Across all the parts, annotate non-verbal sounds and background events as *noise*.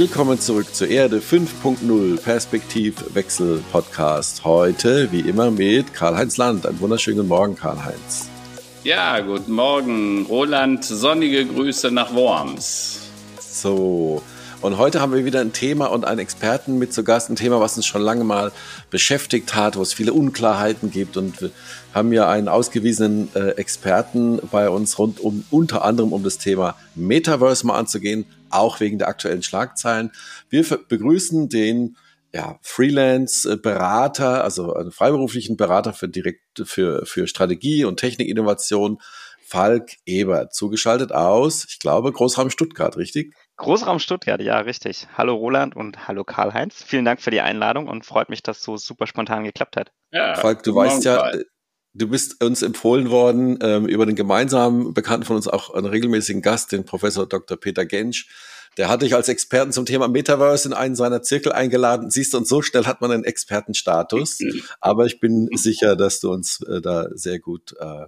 Willkommen zurück zur Erde 5.0 Perspektivwechsel Podcast. Heute, wie immer, mit Karl-Heinz Land. Einen wunderschönen Morgen, Karl-Heinz. Ja, guten Morgen, Roland. Sonnige Grüße nach Worms. So, und heute haben wir wieder ein Thema und einen Experten mit zu Gast. Ein Thema, was uns schon lange mal beschäftigt hat, wo es viele Unklarheiten gibt. Und wir haben ja einen ausgewiesenen äh, Experten bei uns rund um unter anderem um das Thema Metaverse mal anzugehen, auch wegen der aktuellen Schlagzeilen. Wir begrüßen den ja, Freelance-Berater, also einen freiberuflichen Berater für direkt für, für Strategie und Technikinnovation, Falk Ebert, zugeschaltet aus, ich glaube, Großraum Stuttgart, richtig? Großraum Stuttgart, ja, richtig. Hallo Roland und hallo Karl-Heinz. Vielen Dank für die Einladung und freut mich, dass so super spontan geklappt hat. Ja, Falk, du weißt ja, du bist uns empfohlen worden ähm, über den gemeinsamen Bekannten von uns, auch einen regelmäßigen Gast, den Professor Dr. Peter Gensch. Der hat dich als Experten zum Thema Metaverse in einen seiner Zirkel eingeladen. Siehst du, und so schnell hat man einen Expertenstatus. Aber ich bin sicher, dass du uns äh, da sehr gut äh,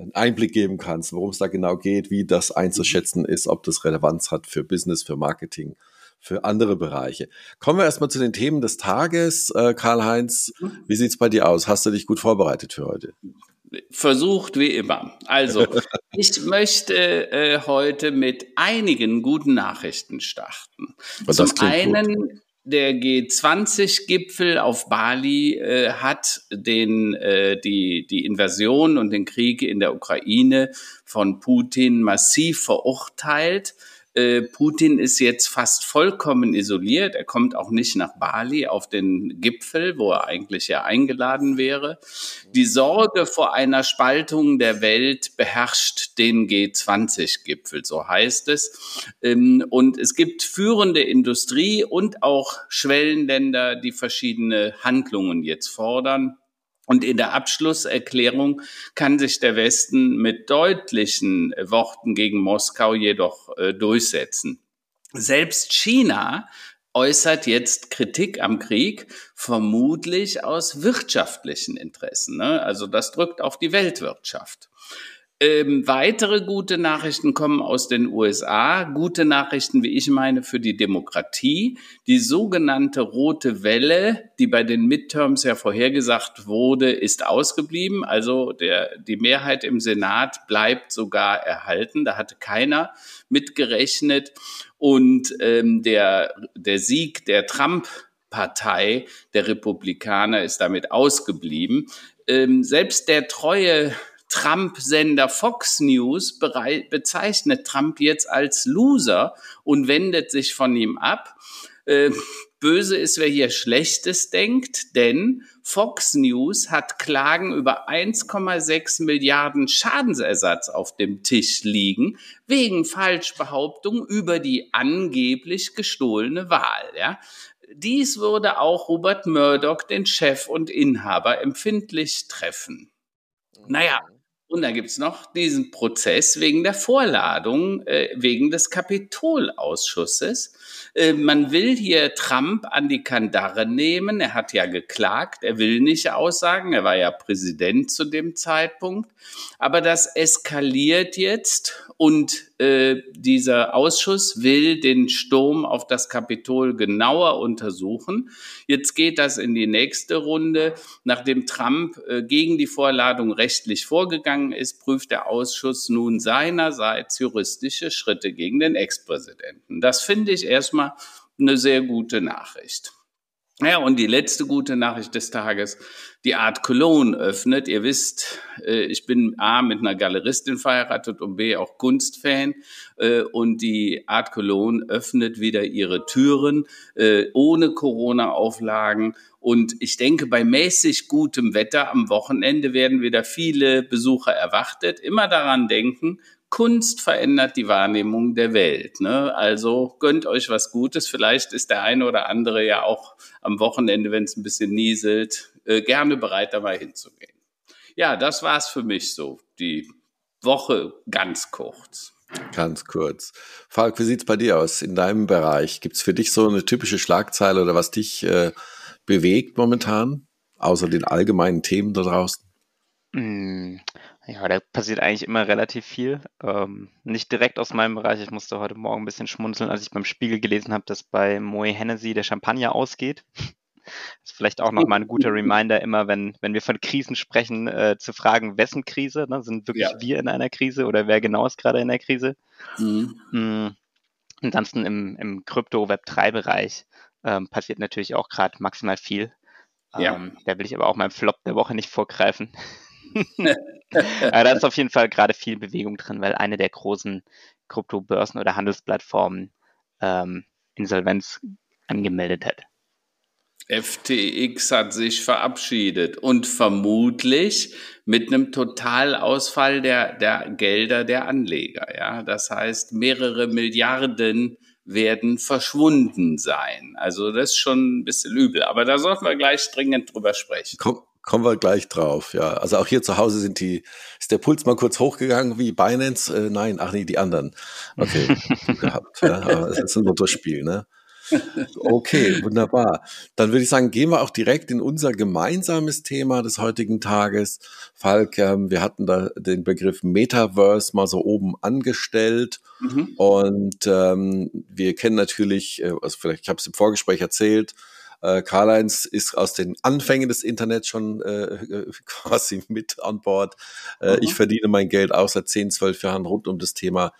einen Einblick geben kannst, worum es da genau geht, wie das einzuschätzen ist, ob das Relevanz hat für Business, für Marketing, für andere Bereiche. Kommen wir erstmal zu den Themen des Tages. Äh, Karl-Heinz, wie sieht's bei dir aus? Hast du dich gut vorbereitet für heute? Versucht wie immer. Also, *laughs* ich möchte äh, heute mit einigen guten Nachrichten starten. Was Zum einen gut der G20-Gipfel auf Bali äh, hat den, äh, die, die Invasion und den Krieg in der Ukraine von Putin massiv verurteilt. Äh, Putin ist jetzt fast vollkommen isoliert. Er kommt auch nicht nach Bali auf den Gipfel, wo er eigentlich ja eingeladen wäre. Die Sorge vor einer Spaltung der Welt beherrscht den G20-Gipfel, so heißt es. Ähm, und es gibt führende Industrie und auch Schwellenländer, die verschiedene Handlungen jetzt fordern. Und in der Abschlusserklärung kann sich der Westen mit deutlichen Worten gegen Moskau jedoch äh, durchsetzen. Selbst China äußert jetzt Kritik am Krieg, vermutlich aus wirtschaftlichen Interessen. Ne? Also das drückt auf die Weltwirtschaft. Ähm, weitere gute Nachrichten kommen aus den USA. Gute Nachrichten, wie ich meine, für die Demokratie. Die sogenannte rote Welle, die bei den Midterms ja vorhergesagt wurde, ist ausgeblieben. Also der, die Mehrheit im Senat bleibt sogar erhalten. Da hatte keiner mitgerechnet. Und ähm, der, der Sieg der Trump Partei der Republikaner ist damit ausgeblieben. Ähm, selbst der treue Trump-Sender Fox News bezeichnet Trump jetzt als Loser und wendet sich von ihm ab. Äh, böse ist, wer hier Schlechtes denkt, denn Fox News hat Klagen über 1,6 Milliarden Schadensersatz auf dem Tisch liegen, wegen Falschbehauptung über die angeblich gestohlene Wahl. Ja. Dies würde auch Robert Murdoch, den Chef und Inhaber, empfindlich treffen. Naja, und da gibt's noch diesen Prozess wegen der Vorladung, äh, wegen des Kapitolausschusses. Äh, man will hier Trump an die Kandare nehmen. Er hat ja geklagt, er will nicht aussagen, er war ja Präsident zu dem Zeitpunkt. Aber das eskaliert jetzt und äh, dieser Ausschuss will den Sturm auf das Kapitol genauer untersuchen. Jetzt geht das in die nächste Runde. Nachdem Trump äh, gegen die Vorladung rechtlich vorgegangen ist, prüft der Ausschuss nun seinerseits juristische Schritte gegen den Ex-Präsidenten. Das finde ich erstmal eine sehr gute Nachricht. Ja, und die letzte gute Nachricht des Tages, die Art Cologne öffnet. Ihr wisst, äh, ich bin A mit einer Galeristin verheiratet und B auch Kunstfan. Äh, und die Art Cologne öffnet wieder ihre Türen äh, ohne Corona-Auflagen. Und ich denke, bei mäßig gutem Wetter am Wochenende werden wieder viele Besucher erwartet. Immer daran denken, Kunst verändert die Wahrnehmung der Welt. Ne? Also gönnt euch was Gutes. Vielleicht ist der eine oder andere ja auch am Wochenende, wenn es ein bisschen nieselt, äh, gerne bereit, da mal hinzugehen. Ja, das war's für mich so. Die Woche ganz kurz. Ganz kurz. Falk, wie sieht's bei dir aus in deinem Bereich? Gibt's für dich so eine typische Schlagzeile oder was dich äh, bewegt momentan, außer den allgemeinen Themen da draußen? Hm, ja, da passiert eigentlich immer relativ viel. Ähm, nicht direkt aus meinem Bereich. Ich musste heute Morgen ein bisschen schmunzeln, als ich beim Spiegel gelesen habe, dass bei Moe Hennessy der Champagner ausgeht. Das ist vielleicht auch nochmal ein *laughs* guter Reminder, immer wenn, wenn wir von Krisen sprechen, äh, zu fragen, wessen Krise? Ne? Sind wirklich ja. wir in einer Krise oder wer genau ist gerade in der Krise? Mhm. Mhm. Ansonsten im, im Krypto-Web3-Bereich ähm, passiert natürlich auch gerade maximal viel. Ja. Ähm, da will ich aber auch meinem Flop der Woche nicht vorgreifen. *laughs* Aber da ist auf jeden Fall gerade viel Bewegung drin, weil eine der großen Kryptobörsen oder Handelsplattformen ähm, Insolvenz angemeldet hat. FTX hat sich verabschiedet und vermutlich mit einem Totalausfall der, der Gelder der Anleger. Ja, das heißt, mehrere Milliarden werden verschwunden sein. Also das ist schon ein bisschen übel. Aber da sollten wir gleich dringend drüber sprechen. Komm, kommen wir gleich drauf, ja. Also auch hier zu Hause sind die, ist der Puls mal kurz hochgegangen wie Binance? Äh, nein, ach nee, die anderen. Okay, *laughs* gehabt. Ja, aber es ist ein Lottospiel, ne? Okay, wunderbar. Dann würde ich sagen, gehen wir auch direkt in unser gemeinsames Thema des heutigen Tages. Falk, ähm, wir hatten da den Begriff Metaverse mal so oben angestellt. Mhm. Und ähm, wir kennen natürlich, äh, also vielleicht, ich habe es im Vorgespräch erzählt, äh, Karl-Heinz ist aus den Anfängen des Internets schon äh, *laughs* quasi mit an Bord. Äh, mhm. Ich verdiene mein Geld auch seit 10, 12 Jahren rund um das Thema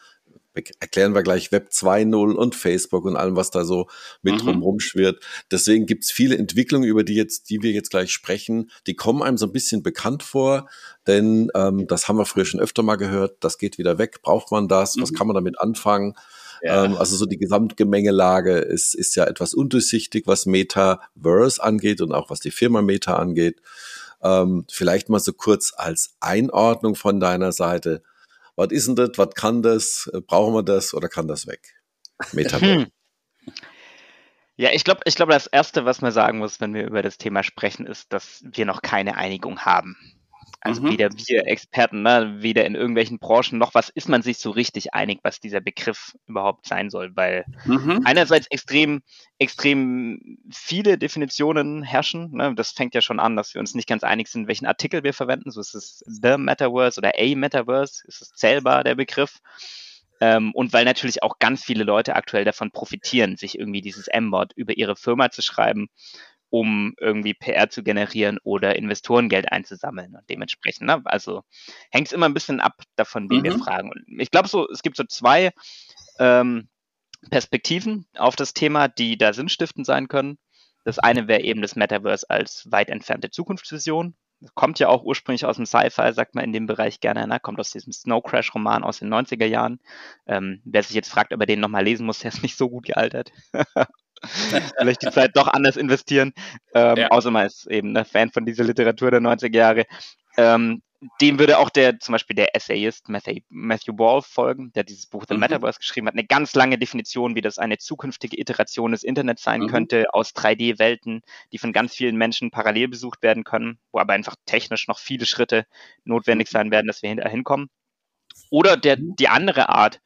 erklären wir gleich Web 2.0 und Facebook und allem, was da so mit mhm. drumherum schwirrt. Deswegen gibt's viele Entwicklungen, über die jetzt, die wir jetzt gleich sprechen, die kommen einem so ein bisschen bekannt vor, denn ähm, das haben wir früher schon öfter mal gehört, das geht wieder weg, braucht man das, mhm. was kann man damit anfangen? Ja. Ähm, also so die Gesamtgemengelage ist, ist ja etwas undurchsichtig, was Metaverse angeht und auch was die Firma Meta angeht. Ähm, vielleicht mal so kurz als Einordnung von deiner Seite. Was ist denn das? Was kann das? Brauchen wir das oder kann das weg? Metaverse. Hm. Ja, ich glaube, ich glaube, das Erste, was man sagen muss, wenn wir über das Thema sprechen, ist, dass wir noch keine Einigung haben. Also mhm. weder wir Experten, ne, weder in irgendwelchen Branchen noch was ist man sich so richtig einig, was dieser Begriff überhaupt sein soll, weil mhm. einerseits extrem, extrem viele Definitionen herrschen. Ne, das fängt ja schon an, dass wir uns nicht ganz einig sind, welchen Artikel wir verwenden. So ist es The Metaverse oder A Metaverse, ist es zählbar der Begriff. Ähm, und weil natürlich auch ganz viele Leute aktuell davon profitieren, sich irgendwie dieses M-Wort über ihre Firma zu schreiben um irgendwie PR zu generieren oder Investorengeld einzusammeln. Und dementsprechend, ne, also hängt es immer ein bisschen ab davon, wie mhm. wir fragen. Und ich glaube so, es gibt so zwei ähm, Perspektiven auf das Thema, die da sinnstiftend sein können. Das eine wäre eben das Metaverse als weit entfernte Zukunftsvision. Das kommt ja auch ursprünglich aus dem Sci-Fi, sagt man in dem Bereich gerne, ne? kommt aus diesem Snow Crash-Roman aus den 90er Jahren. Ähm, wer sich jetzt fragt, ob er den nochmal lesen muss, *laughs* der ist nicht so gut gealtert. *laughs* vielleicht die Zeit doch anders investieren. Ähm, ja. Außer man ist eben ein Fan von dieser Literatur der 90er Jahre. Ähm, dem würde auch der, zum Beispiel der Essayist Matthew, Matthew Ball folgen, der dieses Buch The mhm. Metaverse geschrieben hat. Eine ganz lange Definition, wie das eine zukünftige Iteration des Internets sein mhm. könnte, aus 3D-Welten, die von ganz vielen Menschen parallel besucht werden können, wo aber einfach technisch noch viele Schritte notwendig mhm. sein werden, dass wir hinkommen. Oder der, mhm. die andere Art,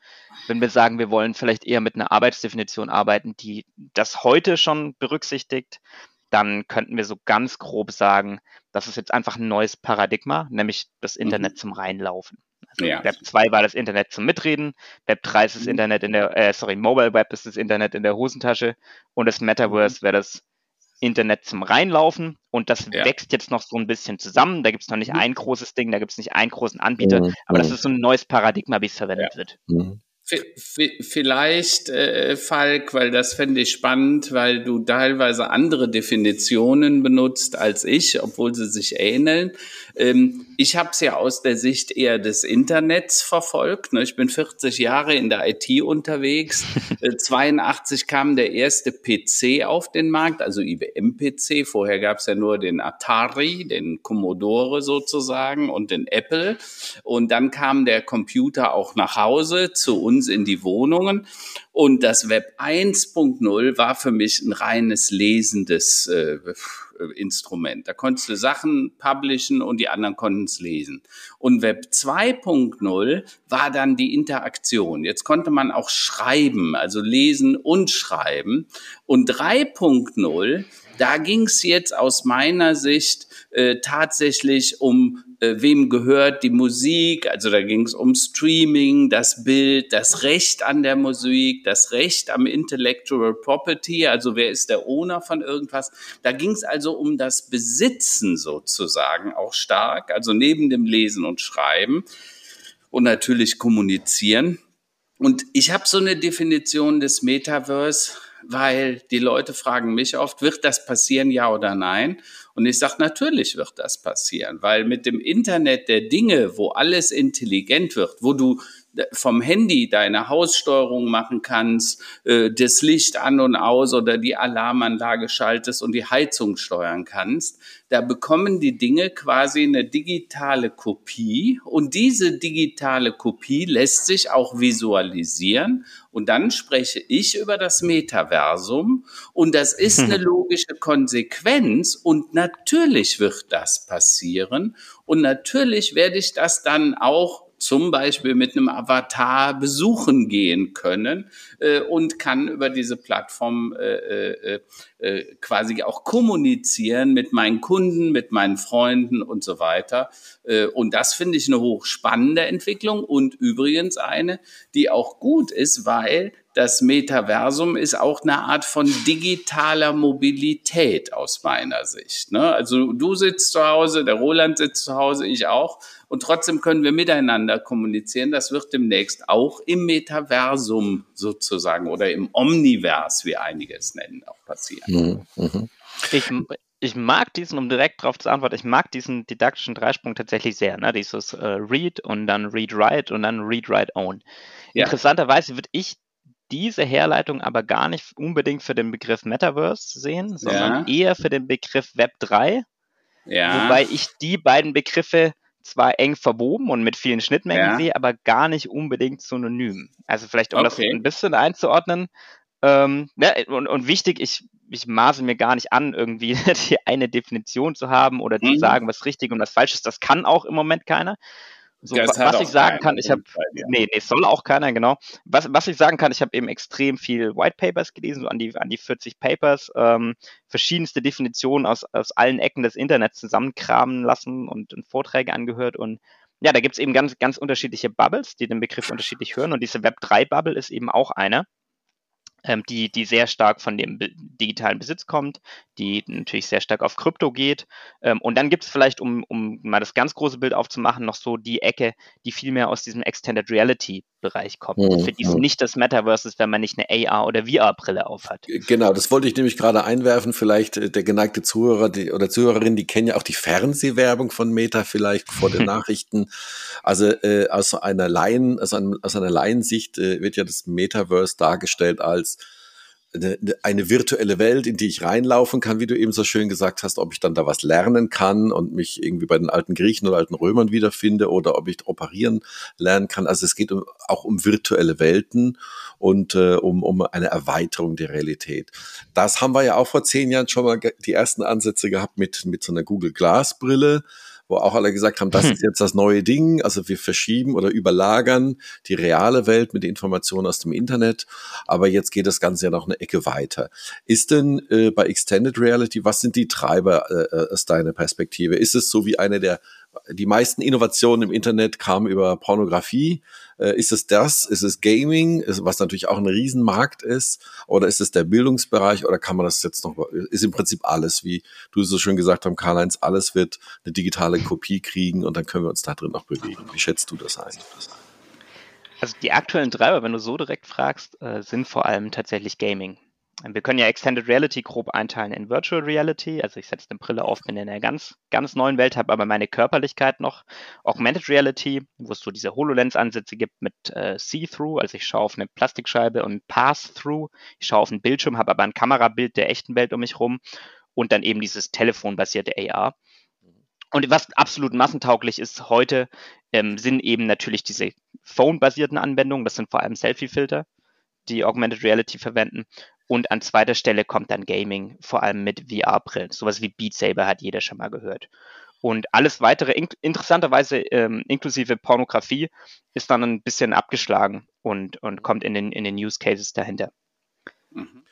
wenn wir sagen, wir wollen vielleicht eher mit einer Arbeitsdefinition arbeiten, die das heute schon berücksichtigt, dann könnten wir so ganz grob sagen, das ist jetzt einfach ein neues Paradigma, nämlich das mhm. Internet mhm. zum Reinlaufen. Also ja. Web 2 war das Internet zum Mitreden, Web 3 ist das mhm. Internet in der, äh, sorry, Mobile Web ist das Internet in der Hosentasche und das Metaverse wäre das Internet zum Reinlaufen und das ja. wächst jetzt noch so ein bisschen zusammen. Da gibt es noch nicht mhm. ein großes Ding, da gibt es nicht einen großen Anbieter, mhm. aber das ist so ein neues Paradigma, wie es verwendet ja. wird. Mhm. Vielleicht, äh, Falk, weil das fände ich spannend, weil du teilweise andere Definitionen benutzt als ich, obwohl sie sich ähneln. Ähm, ich habe es ja aus der Sicht eher des Internets verfolgt. Ne? Ich bin 40 Jahre in der IT unterwegs. *laughs* äh, 82 kam der erste PC auf den Markt, also IBM-PC. Vorher gab es ja nur den Atari, den Commodore sozusagen und den Apple. Und dann kam der Computer auch nach Hause zu uns uns in die Wohnungen. Und das Web 1.0 war für mich ein reines lesendes äh, Instrument. Da konntest du Sachen publishen und die anderen konnten es lesen. Und Web 2.0 war dann die Interaktion. Jetzt konnte man auch schreiben, also lesen und schreiben. Und 3.0, da ging es jetzt aus meiner Sicht äh, tatsächlich um äh, wem gehört die Musik, also da ging es um Streaming, das Bild, das Recht an der Musik, das Recht am Intellectual Property, also wer ist der Owner von irgendwas. Da ging es also um das Besitzen sozusagen auch stark, also neben dem Lesen und Schreiben und natürlich kommunizieren. Und ich habe so eine Definition des Metaverse, weil die Leute fragen mich oft, wird das passieren, ja oder nein? Und ich sage, natürlich wird das passieren, weil mit dem Internet der Dinge, wo alles intelligent wird, wo du vom Handy deine Haussteuerung machen kannst, äh, das Licht an und aus oder die Alarmanlage schaltest und die Heizung steuern kannst, da bekommen die Dinge quasi eine digitale Kopie und diese digitale Kopie lässt sich auch visualisieren und dann spreche ich über das Metaversum und das ist eine *laughs* logische Konsequenz und natürlich wird das passieren und natürlich werde ich das dann auch zum Beispiel mit einem Avatar besuchen gehen können äh, und kann über diese Plattform äh, äh, äh, quasi auch kommunizieren mit meinen Kunden, mit meinen Freunden und so weiter. Äh, und das finde ich eine hochspannende Entwicklung und übrigens eine, die auch gut ist, weil das Metaversum ist auch eine Art von digitaler Mobilität aus meiner Sicht. Ne? Also du sitzt zu Hause, der Roland sitzt zu Hause, ich auch. Und trotzdem können wir miteinander kommunizieren. Das wird demnächst auch im Metaversum sozusagen oder im Omnivers, wie einige es nennen, auch passieren. Mhm. mhm. Ich, ich mag diesen, um direkt darauf zu antworten, ich mag diesen didaktischen Dreisprung tatsächlich sehr. Ne? Dieses äh, Read und dann Read Write und dann Read Write Own. Ja. Interessanterweise würde ich diese Herleitung aber gar nicht unbedingt für den Begriff Metaverse sehen, sondern ja. eher für den Begriff Web 3. Ja. Wobei ich die beiden Begriffe zwar eng verwoben und mit vielen Schnittmengen ja. sehe, aber gar nicht unbedingt synonym. Also vielleicht, um okay. das ein bisschen einzuordnen. Ähm, ja, und, und wichtig, ich, ich maße mir gar nicht an, irgendwie *laughs* die eine Definition zu haben oder mhm. zu sagen, was richtig und was falsch ist. Das kann auch im Moment keiner. So, was ich sagen kann, ich habe, nee, nee, soll auch keiner, genau. Was, was ich sagen kann, ich habe eben extrem viel White Papers gelesen, so an die, an die 40 Papers, ähm, verschiedenste Definitionen aus, aus allen Ecken des Internets zusammenkramen lassen und, und Vorträge angehört und ja, da gibt's eben ganz, ganz unterschiedliche Bubbles, die den Begriff unterschiedlich hören und diese Web3-Bubble ist eben auch eine ähm, die, die sehr stark von dem digitalen Besitz kommt, die natürlich sehr stark auf Krypto geht. Ähm, und dann gibt es vielleicht, um, um mal das ganz große Bild aufzumachen, noch so die Ecke, die viel mehr aus diesem Extended Reality Bereich kommt. Mhm. Für die es nicht das Metaverse ist, wenn man nicht eine AR- oder VR-Brille aufhat. Genau, das wollte ich nämlich gerade einwerfen. Vielleicht äh, der geneigte Zuhörer die, oder Zuhörerin, die kennen ja auch die Fernsehwerbung von Meta vielleicht vor den *laughs* Nachrichten. Also äh, aus einer Laien, aus, einem, aus einer Laiensicht äh, wird ja das Metaverse dargestellt als eine, virtuelle Welt, in die ich reinlaufen kann, wie du eben so schön gesagt hast, ob ich dann da was lernen kann und mich irgendwie bei den alten Griechen oder alten Römern wiederfinde oder ob ich operieren lernen kann. Also es geht um, auch um virtuelle Welten und äh, um, um eine Erweiterung der Realität. Das haben wir ja auch vor zehn Jahren schon mal die ersten Ansätze gehabt mit, mit so einer Google Glass Brille wo auch alle gesagt haben, das hm. ist jetzt das neue Ding. Also wir verschieben oder überlagern die reale Welt mit Informationen aus dem Internet. Aber jetzt geht das Ganze ja noch eine Ecke weiter. Ist denn äh, bei Extended Reality, was sind die Treiber äh, äh aus deiner Perspektive? Ist es so wie eine der die meisten Innovationen im Internet kamen über Pornografie. Äh, ist es das? Ist es Gaming, was natürlich auch ein Riesenmarkt ist? Oder ist es der Bildungsbereich? Oder kann man das jetzt noch, ist im Prinzip alles, wie du so schön gesagt hast, Karl-Heinz, alles wird eine digitale Kopie kriegen und dann können wir uns da drin noch bewegen. Wie schätzt du das ein? Also die aktuellen Treiber, wenn du so direkt fragst, äh, sind vor allem tatsächlich Gaming. Wir können ja Extended Reality grob einteilen in Virtual Reality. Also ich setze eine Brille auf, bin in einer ganz, ganz neuen Welt, habe aber meine Körperlichkeit noch. Augmented Reality, wo es so diese HoloLens-Ansätze gibt mit äh, See-Through. Also ich schaue auf eine Plastikscheibe und Pass-Through. Ich schaue auf einen Bildschirm, habe aber ein Kamerabild der echten Welt um mich rum. Und dann eben dieses telefonbasierte AR. Und was absolut massentauglich ist heute, ähm, sind eben natürlich diese Phone-basierten Anwendungen. Das sind vor allem Selfie-Filter, die Augmented Reality verwenden. Und an zweiter Stelle kommt dann Gaming, vor allem mit VR-Brillen. Sowas wie Beat Saber hat jeder schon mal gehört. Und alles weitere, in interessanterweise ähm, inklusive Pornografie, ist dann ein bisschen abgeschlagen und, und kommt in den, in den Use Cases dahinter. Mhm.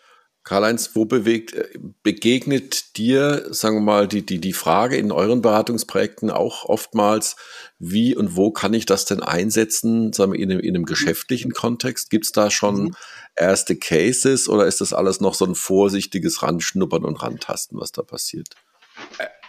Karl-Heinz, wo bewegt, äh, begegnet dir, sagen wir mal, die, die, die Frage in euren Beratungsprojekten auch oftmals, wie und wo kann ich das denn einsetzen, sagen wir, in einem, in einem geschäftlichen Kontext? Gibt es da schon mhm. erste Cases oder ist das alles noch so ein vorsichtiges Ranschnuppern und Rantasten, was da passiert?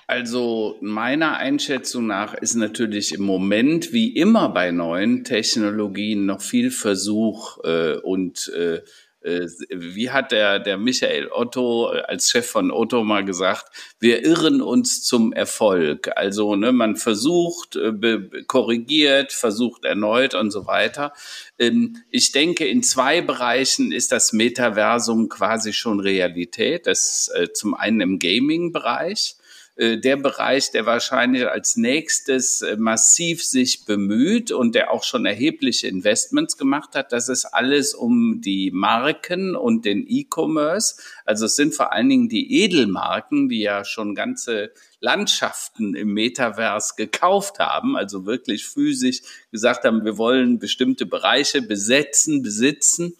Also meiner Einschätzung nach ist natürlich im Moment wie immer bei neuen Technologien noch viel Versuch äh, und äh, äh, wie hat der, der Michael Otto äh, als Chef von Otto mal gesagt, wir irren uns zum Erfolg. Also ne, man versucht, äh, korrigiert, versucht erneut und so weiter. Ähm, ich denke, in zwei Bereichen ist das Metaversum quasi schon Realität. Das zum einen im Gaming-Bereich. Äh, der Bereich, der wahrscheinlich als nächstes äh, massiv sich bemüht und der auch schon erhebliche Investments gemacht hat. Das ist alles um die Marken und den E-Commerce. Also es sind vor allen Dingen die Edelmarken, die ja schon ganze Landschaften im Metaverse gekauft haben, also wirklich physisch gesagt haben, wir wollen bestimmte Bereiche besetzen, besitzen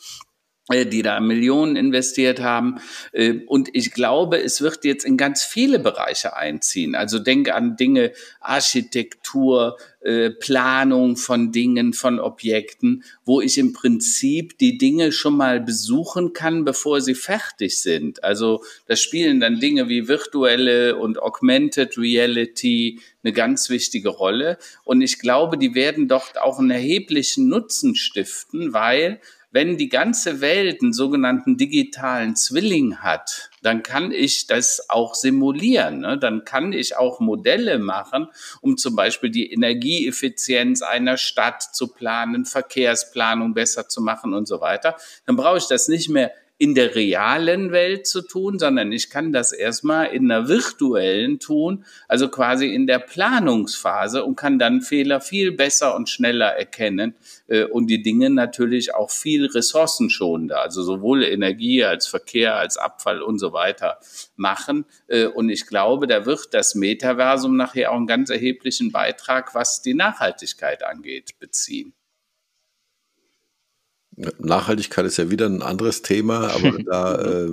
die da Millionen investiert haben. Äh, und ich glaube, es wird jetzt in ganz viele Bereiche einziehen. Also denke an Dinge, Architektur, äh, Planung von Dingen, von Objekten, wo ich im Prinzip die Dinge schon mal besuchen kann, bevor sie fertig sind. Also da spielen dann Dinge wie virtuelle und augmented reality eine ganz wichtige Rolle. Und ich glaube, die werden dort auch einen erheblichen Nutzen stiften, weil wenn die ganze Welt einen sogenannten digitalen Zwilling hat, dann kann ich das auch simulieren. Ne? Dann kann ich auch Modelle machen, um zum Beispiel die Energieeffizienz einer Stadt zu planen, Verkehrsplanung besser zu machen und so weiter. Dann brauche ich das nicht mehr in der realen Welt zu tun, sondern ich kann das erstmal in einer virtuellen tun, also quasi in der Planungsphase und kann dann Fehler viel besser und schneller erkennen äh, und die Dinge natürlich auch viel ressourcenschonender, also sowohl Energie als Verkehr als Abfall und so weiter machen. Äh, und ich glaube, da wird das Metaversum nachher auch einen ganz erheblichen Beitrag, was die Nachhaltigkeit angeht, beziehen. Nachhaltigkeit ist ja wieder ein anderes Thema, aber *laughs* da äh,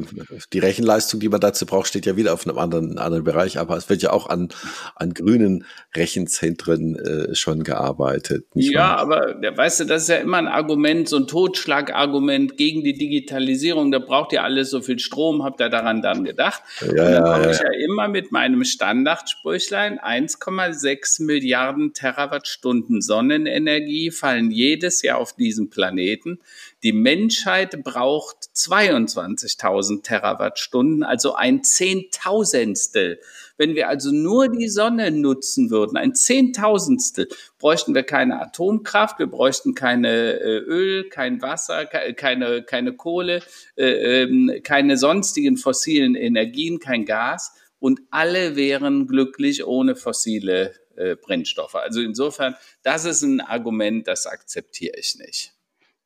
die Rechenleistung, die man dazu braucht, steht ja wieder auf einem anderen, anderen Bereich. Aber es wird ja auch an, an grünen Rechenzentren äh, schon gearbeitet. ja, wahr? aber weißt du, das ist ja immer ein Argument, so ein Totschlagargument gegen die Digitalisierung. Da braucht ihr alles so viel Strom, habt ihr daran dann gedacht? Ja, Und dann ja, komme ja, ich ja immer mit meinem Standardsprüchlein, 1,6 Milliarden Terawattstunden Sonnenenergie fallen jedes Jahr auf diesen Planeten. Die Menschheit braucht 22.000 Terawattstunden, also ein Zehntausendstel. Wenn wir also nur die Sonne nutzen würden, ein Zehntausendstel, bräuchten wir keine Atomkraft, wir bräuchten keine äh, Öl, kein Wasser, keine, keine Kohle, äh, ähm, keine sonstigen fossilen Energien, kein Gas und alle wären glücklich ohne fossile äh, Brennstoffe. Also insofern, das ist ein Argument, das akzeptiere ich nicht.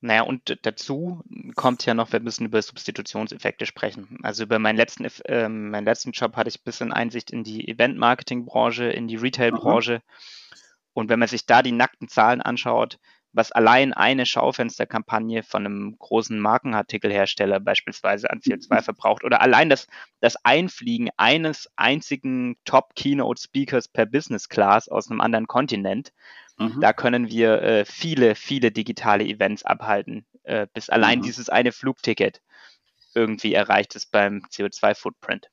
Naja, und dazu kommt ja noch, wir müssen über Substitutionseffekte sprechen. Also über meinen letzten, äh, meinen letzten Job hatte ich ein bisschen Einsicht in die Event-Marketing-Branche, in die Retail-Branche. Und wenn man sich da die nackten Zahlen anschaut, was allein eine Schaufensterkampagne von einem großen Markenartikelhersteller beispielsweise an CO2 *laughs* verbraucht oder allein das, das Einfliegen eines einzigen Top-Keynote-Speakers per Business Class aus einem anderen Kontinent, Mhm. Da können wir äh, viele, viele digitale Events abhalten, äh, bis allein mhm. dieses eine Flugticket irgendwie erreicht ist beim CO2-Footprint.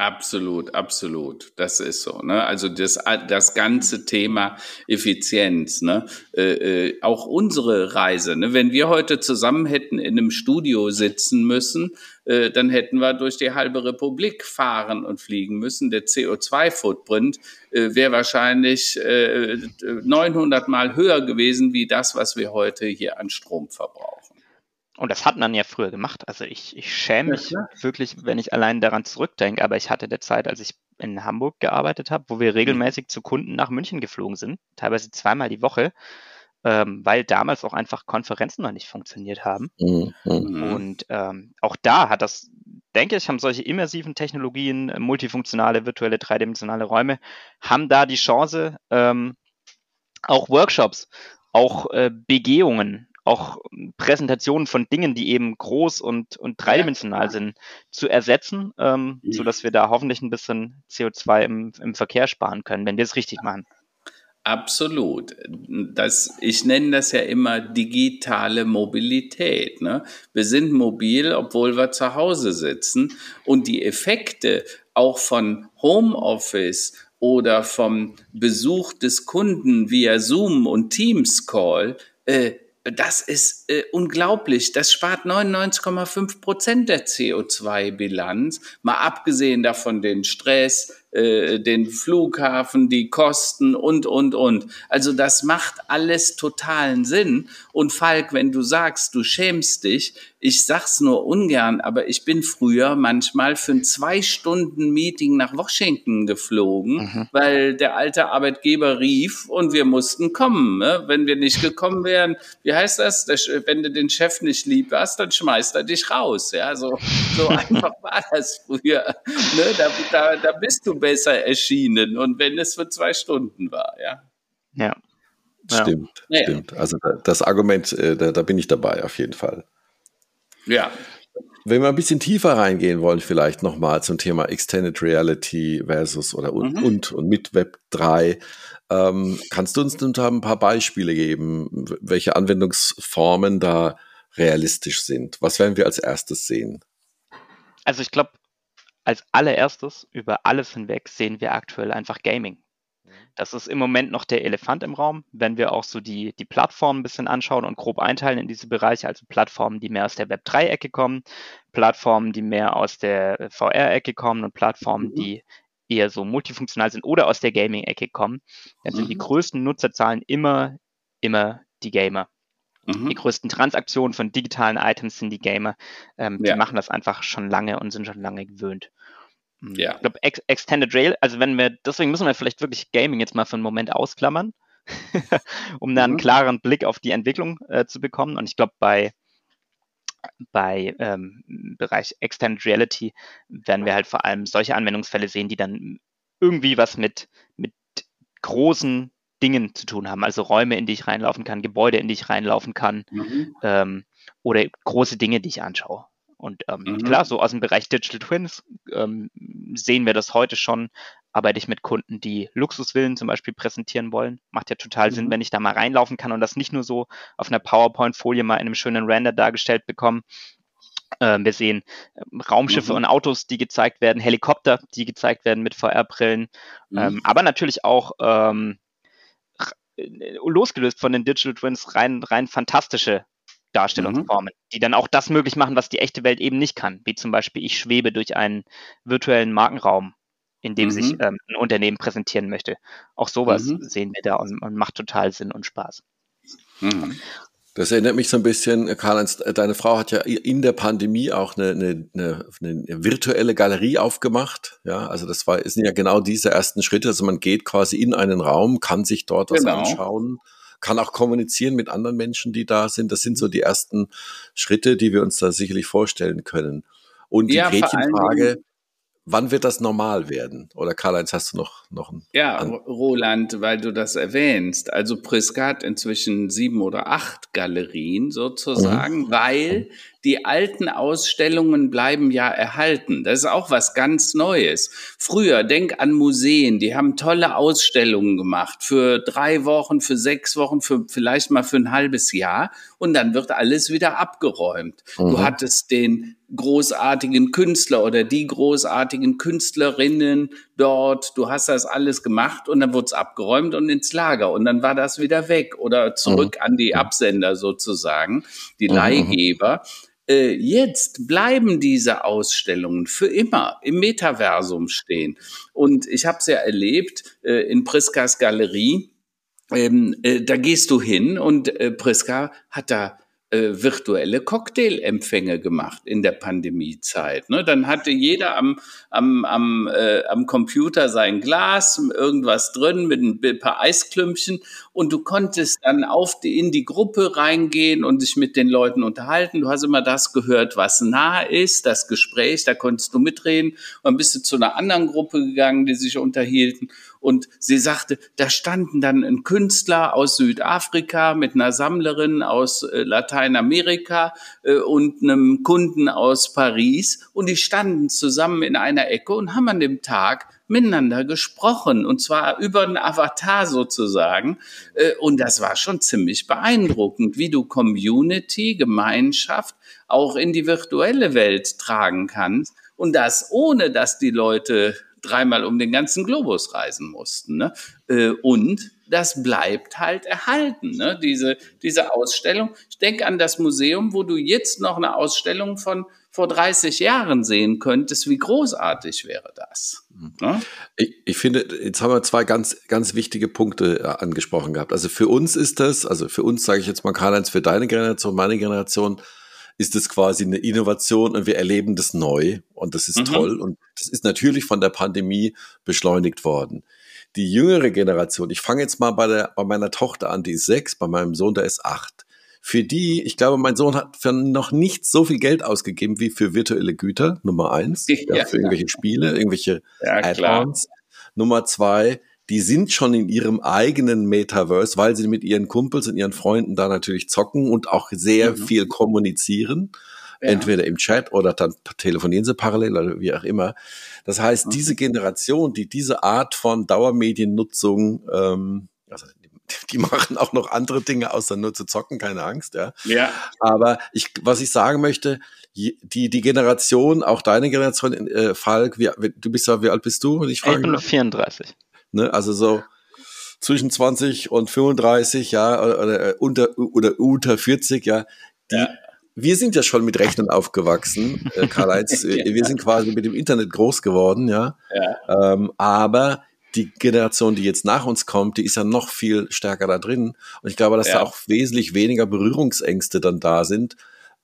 Absolut, absolut. Das ist so. Ne? Also das, das ganze Thema Effizienz, ne? Äh, äh, auch unsere Reise. Ne? Wenn wir heute zusammen hätten in einem Studio sitzen müssen, äh, dann hätten wir durch die halbe Republik fahren und fliegen müssen. Der CO2-Footprint äh, wäre wahrscheinlich äh, 900 Mal höher gewesen wie das, was wir heute hier an Strom verbrauchen. Und das hat man ja früher gemacht. Also ich, ich schäme mich ja, wirklich, wenn ich allein daran zurückdenke. Aber ich hatte der Zeit, als ich in Hamburg gearbeitet habe, wo wir mhm. regelmäßig zu Kunden nach München geflogen sind, teilweise zweimal die Woche, ähm, weil damals auch einfach Konferenzen noch nicht funktioniert haben. Mhm. mhm. Und ähm, auch da hat das, denke ich, haben solche immersiven Technologien, multifunktionale, virtuelle, dreidimensionale Räume, haben da die Chance, ähm, auch Workshops, auch äh, Begehungen auch Präsentationen von Dingen, die eben groß und, und dreidimensional sind, zu ersetzen, ähm, mhm. sodass wir da hoffentlich ein bisschen CO2 im, im Verkehr sparen können, wenn wir es richtig machen. Absolut. Das, ich nenne das ja immer digitale Mobilität. Ne? Wir sind mobil, obwohl wir zu Hause sitzen. Und die Effekte auch von Homeoffice oder vom Besuch des Kunden via Zoom und Teams Call, äh, das ist äh, unglaublich. Das spart 99,5 Prozent der CO2-Bilanz. Mal abgesehen davon den Stress, äh, den Flughafen, die Kosten und, und, und. Also das macht alles totalen Sinn. Und Falk, wenn du sagst, du schämst dich, ich sag's nur ungern, aber ich bin früher manchmal für ein zwei Stunden Meeting nach Washington geflogen, mhm. weil der alte Arbeitgeber rief und wir mussten kommen. Ne? Wenn wir nicht gekommen wären, wie heißt das? Wenn du den Chef nicht lieb hast, dann schmeißt er dich raus. Ja, so, so *laughs* einfach war das früher. Ne? Da, da, da bist du besser erschienen und wenn es für zwei Stunden war, ja. Ja. Stimmt, ja. stimmt. Also das Argument, äh, da, da bin ich dabei auf jeden Fall. Ja. Wenn wir ein bisschen tiefer reingehen wollen, vielleicht nochmal zum Thema Extended Reality versus oder und, mhm. und, und mit Web 3. Ähm, kannst du uns da ein paar Beispiele geben, welche Anwendungsformen da realistisch sind? Was werden wir als erstes sehen? Also ich glaube, als allererstes über alles hinweg sehen wir aktuell einfach Gaming. Das ist im Moment noch der Elefant im Raum, wenn wir auch so die, die Plattformen ein bisschen anschauen und grob einteilen in diese Bereiche, also Plattformen, die mehr aus der Web3-Ecke kommen, Plattformen, die mehr aus der VR-Ecke kommen und Plattformen, mhm. die eher so multifunktional sind oder aus der Gaming-Ecke kommen, dann sind mhm. die größten Nutzerzahlen immer, immer die Gamer. Mhm. Die größten Transaktionen von digitalen Items sind die Gamer. Ähm, ja. Die machen das einfach schon lange und sind schon lange gewöhnt. Hm, ja. Ich glaube, Ex Extended Rail, also wenn wir, deswegen müssen wir vielleicht wirklich Gaming jetzt mal für einen Moment ausklammern, *laughs* um da einen mhm. klaren Blick auf die Entwicklung äh, zu bekommen. Und ich glaube, bei, bei ähm, Bereich Extended Reality werden wir halt vor allem solche Anwendungsfälle sehen, die dann irgendwie was mit, mit großen Dingen zu tun haben, also Räume, in die ich reinlaufen kann, Gebäude, in die ich reinlaufen kann mhm. ähm, oder große Dinge, die ich anschaue. Und ähm, mhm. klar, so aus dem Bereich Digital Twins ähm, sehen wir das heute schon. Arbeite ich mit Kunden, die Luxusvillen zum Beispiel präsentieren wollen. Macht ja total mhm. Sinn, wenn ich da mal reinlaufen kann und das nicht nur so auf einer PowerPoint-Folie mal in einem schönen Render dargestellt bekomme. Ähm, wir sehen ähm, Raumschiffe mhm. und Autos, die gezeigt werden, Helikopter, die gezeigt werden mit VR-Brillen, mhm. ähm, aber natürlich auch ähm, losgelöst von den Digital Twins rein, rein fantastische Darstellungsformen, mhm. die dann auch das möglich machen, was die echte Welt eben nicht kann. Wie zum Beispiel, ich schwebe durch einen virtuellen Markenraum, in dem mhm. sich ähm, ein Unternehmen präsentieren möchte. Auch sowas mhm. sehen wir da und, und, macht total Sinn und Spaß. Das erinnert mich so ein bisschen, Karl-Heinz, deine Frau hat ja in der Pandemie auch eine, eine, eine, eine virtuelle Galerie aufgemacht. Ja, also das war, sind ja genau diese ersten Schritte. Also man geht quasi in einen Raum, kann sich dort was genau. anschauen kann auch kommunizieren mit anderen Menschen, die da sind. Das sind so die ersten Schritte, die wir uns da sicherlich vorstellen können. Und die ja, Gretchenfrage, wann wird das normal werden? Oder Karl-Heinz, hast du noch, noch einen? Ja, an Roland, weil du das erwähnst. Also Priska hat inzwischen sieben oder acht Galerien sozusagen, mhm. weil die alten Ausstellungen bleiben ja erhalten. Das ist auch was ganz Neues. Früher, denk an Museen, die haben tolle Ausstellungen gemacht für drei Wochen, für sechs Wochen, für vielleicht mal für ein halbes Jahr und dann wird alles wieder abgeräumt. Mhm. Du hattest den großartigen Künstler oder die großartigen Künstlerinnen dort, du hast das alles gemacht und dann wurde es abgeräumt und ins Lager und dann war das wieder weg oder zurück mhm. an die Absender sozusagen, die mhm. Leihgeber. Äh, jetzt bleiben diese Ausstellungen für immer im Metaversum stehen. Und ich habe es ja erlebt äh, in Priskas Galerie. Ähm, äh, da gehst du hin und äh, Priska hat da äh, virtuelle Cocktailempfänge gemacht in der Pandemiezeit. Ne? Dann hatte jeder am, am, am, äh, am Computer sein Glas, irgendwas drin mit ein paar Eisklümpchen und du konntest dann auf die, in die Gruppe reingehen und dich mit den Leuten unterhalten. Du hast immer das gehört, was nah ist, das Gespräch, da konntest du mitreden und dann bist du zu einer anderen Gruppe gegangen, die sich unterhielten und sie sagte, da standen dann ein Künstler aus Südafrika mit einer Sammlerin aus äh, Lateinamerika äh, und einem Kunden aus Paris. Und die standen zusammen in einer Ecke und haben an dem Tag miteinander gesprochen und zwar über einen Avatar sozusagen. Äh, und das war schon ziemlich beeindruckend, wie du Community, Gemeinschaft auch in die virtuelle Welt tragen kannst. Und das ohne, dass die Leute dreimal um den ganzen Globus reisen mussten. Ne? Äh, und das bleibt halt erhalten, ne? diese, diese Ausstellung. Ich denke an das Museum, wo du jetzt noch eine Ausstellung von vor 30 Jahren sehen könntest. Wie großartig wäre das? Ne? Ich, ich, finde, jetzt haben wir zwei ganz, ganz wichtige Punkte äh, angesprochen gehabt. Also für uns ist das, also für uns sage ich jetzt mal Karl-Heinz, für deine Generation, meine Generation, ist es quasi eine Innovation und wir erleben das neu und das ist mhm. toll und das ist natürlich von der Pandemie beschleunigt worden. Die jüngere Generation, ich fange jetzt mal bei, der, bei meiner Tochter an, die ist sechs, bei meinem Sohn, der ist acht. Für die, ich glaube, mein Sohn hat für noch nicht so viel Geld ausgegeben wie für virtuelle Güter, Nummer eins, ja, ja, für irgendwelche Spiele, irgendwelche ja, Add-ons. Nummer zwei, die sind schon in ihrem eigenen Metaverse, weil sie mit ihren Kumpels und ihren Freunden da natürlich zocken und auch sehr mhm. viel kommunizieren. Ja. Entweder im Chat oder dann telefonieren sie parallel oder wie auch immer. Das heißt, mhm. diese Generation, die diese Art von Dauermediennutzung, ähm, also die machen auch noch andere Dinge außer nur zu zocken, keine Angst, ja. Ja. Aber ich, was ich sagen möchte, die, die Generation, auch deine Generation, äh, Falk, wie, du bist ja, wie alt bist du, wenn ich frage? Ich bin nur 34. Ne? Also so zwischen 20 und 35, ja, oder, oder unter, oder unter 40, ja. Die, ja. Wir sind ja schon mit Rechnern aufgewachsen, äh, Karl-Heinz. *laughs* ja. Wir sind quasi mit dem Internet groß geworden, ja. ja. Ähm, aber die Generation, die jetzt nach uns kommt, die ist ja noch viel stärker da drin. Und ich glaube, dass ja. da auch wesentlich weniger Berührungsängste dann da sind,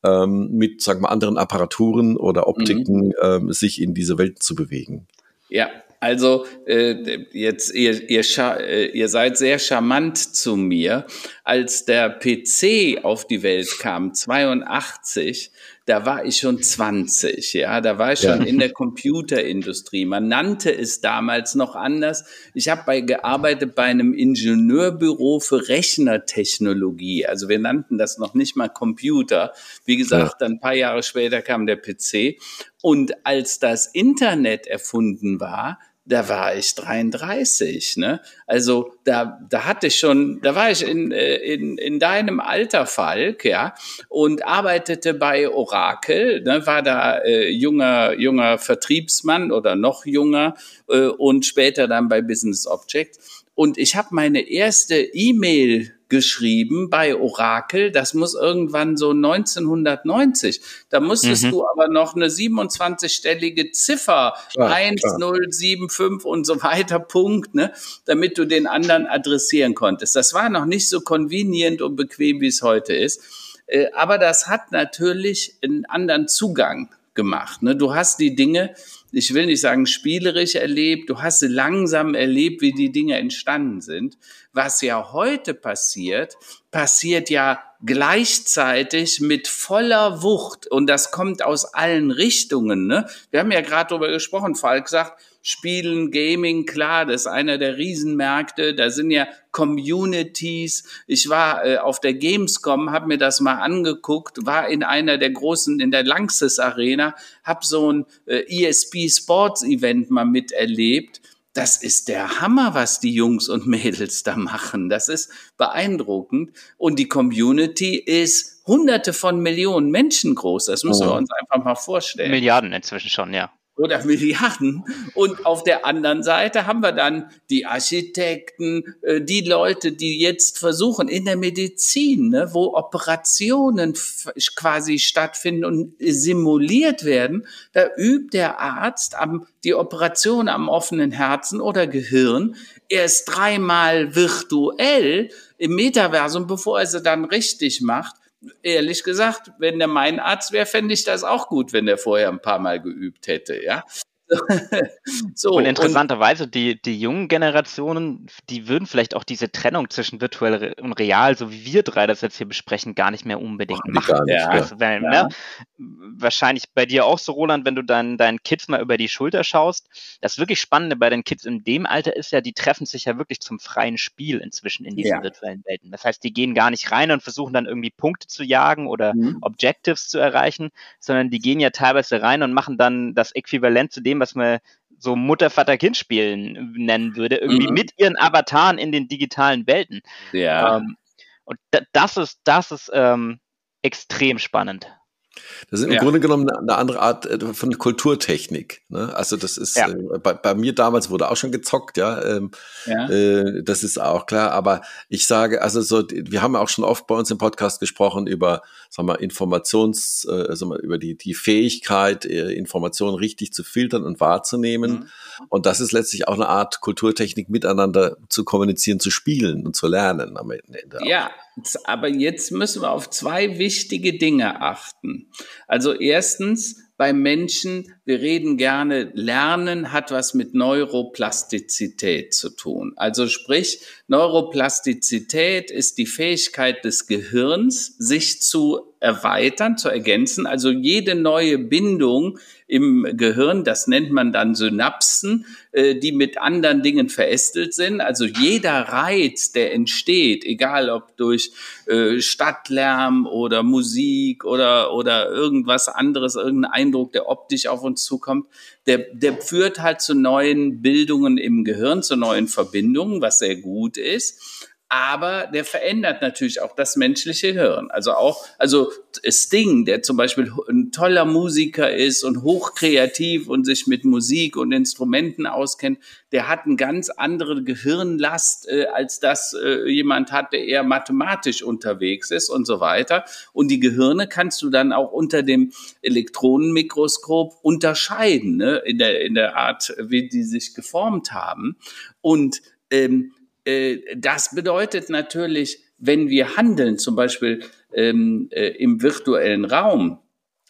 ähm, mit, sagen wir, anderen Apparaturen oder Optiken mhm. ähm, sich in diese Welt zu bewegen. Ja, also äh, jetzt ihr, ihr, äh, ihr seid sehr charmant zu mir. Als der PC auf die Welt kam, 82, da war ich schon 20, ja, da war ich schon ja. in der Computerindustrie. Man nannte es damals noch anders. Ich habe bei gearbeitet bei einem Ingenieurbüro für Rechnertechnologie. Also wir nannten das noch nicht mal Computer. Wie gesagt, ja. ein paar Jahre später kam der PC. Und als das Internet erfunden war, da war ich 33, ne? Also da, da hatte ich schon, da war ich in, äh, in, in deinem Alter, Falk, ja, und arbeitete bei Oracle, ne? war da äh, junger, junger Vertriebsmann oder noch junger äh, und später dann bei Business Object. Und ich habe meine erste E-Mail geschrieben bei Orakel. Das muss irgendwann so 1990. Da musstest mhm. du aber noch eine 27-stellige Ziffer klar, 1075 und so weiter Punkt, ne, damit du den anderen adressieren konntest. Das war noch nicht so convenient und bequem, wie es heute ist. Äh, aber das hat natürlich einen anderen Zugang gemacht. Ne? Du hast die Dinge, ich will nicht sagen spielerisch erlebt, du hast langsam erlebt, wie die Dinge entstanden sind. Was ja heute passiert, passiert ja gleichzeitig mit voller Wucht und das kommt aus allen Richtungen. Ne? Wir haben ja gerade darüber gesprochen, Falk sagt, Spielen, Gaming, klar, das ist einer der Riesenmärkte. Da sind ja Communities. Ich war äh, auf der Gamescom, habe mir das mal angeguckt, war in einer der großen, in der Lanxess Arena, habe so ein äh, ESP Sports Event mal miterlebt. Das ist der Hammer, was die Jungs und Mädels da machen. Das ist beeindruckend. Und die Community ist hunderte von Millionen Menschen groß. Das müssen oh. wir uns einfach mal vorstellen. Milliarden inzwischen schon, ja oder Milliarden. Und auf der anderen Seite haben wir dann die Architekten, äh, die Leute, die jetzt versuchen in der Medizin, ne, wo Operationen quasi stattfinden und simuliert werden, da übt der Arzt die Operation am offenen Herzen oder Gehirn erst dreimal virtuell im Metaversum, bevor er sie dann richtig macht ehrlich gesagt, wenn der mein Arzt wäre, fände ich das auch gut, wenn der vorher ein paar Mal geübt hätte, ja. *laughs* so, und interessanterweise, die, die jungen Generationen, die würden vielleicht auch diese Trennung zwischen virtuell und real, so wie wir drei das jetzt hier besprechen, gar nicht mehr unbedingt machen. Ja, also, wenn, ja. Ne, wahrscheinlich bei dir auch so, Roland, wenn du dann deinen Kids mal über die Schulter schaust. Das wirklich Spannende bei den Kids in dem Alter ist ja, die treffen sich ja wirklich zum freien Spiel inzwischen in diesen ja. virtuellen Welten. Das heißt, die gehen gar nicht rein und versuchen dann irgendwie Punkte zu jagen oder mhm. Objectives zu erreichen, sondern die gehen ja teilweise rein und machen dann das Äquivalent zu dem, was man so Mutter, Vater, Kind spielen nennen würde, irgendwie mhm. mit ihren Avataren in den digitalen Welten. Ja. Ähm, und das ist, das ist ähm, extrem spannend. Das ist im ja. Grunde genommen eine andere Art äh, von Kulturtechnik. Ne? Also das ist ja. äh, bei, bei, mir damals wurde auch schon gezockt, ja. Ähm, ja. Äh, das ist auch klar. Aber ich sage, also so, wir haben auch schon oft bei uns im Podcast gesprochen über, sagen wir, Informations, äh, sagen wir, über die die Fähigkeit, äh, Informationen richtig zu filtern und wahrzunehmen. Mhm. Und das ist letztlich auch eine Art Kulturtechnik, miteinander zu kommunizieren, zu spielen und zu lernen am Ende. Ja, aber jetzt müssen wir auf zwei wichtige Dinge achten. Also erstens, bei Menschen, wir reden gerne, Lernen hat was mit Neuroplastizität zu tun. Also sprich, Neuroplastizität ist die Fähigkeit des Gehirns, sich zu erweitern, zu ergänzen. Also jede neue Bindung im Gehirn, das nennt man dann Synapsen, äh, die mit anderen Dingen verästelt sind. Also jeder Reiz, der entsteht, egal ob durch äh, Stadtlärm oder Musik oder, oder irgendwas anderes, irgendein Eindruck, der optisch auf uns zukommt, der, der führt halt zu neuen Bildungen im Gehirn, zu neuen Verbindungen, was sehr gut ist aber der verändert natürlich auch das menschliche Hirn. Also auch, also Sting, der zum Beispiel ein toller Musiker ist und hochkreativ und sich mit Musik und Instrumenten auskennt, der hat eine ganz andere Gehirnlast, äh, als das äh, jemand hat, der eher mathematisch unterwegs ist und so weiter. Und die Gehirne kannst du dann auch unter dem Elektronenmikroskop unterscheiden, ne? in, der, in der Art, wie die sich geformt haben. Und ähm, äh, das bedeutet natürlich, wenn wir handeln, zum Beispiel ähm, äh, im virtuellen Raum,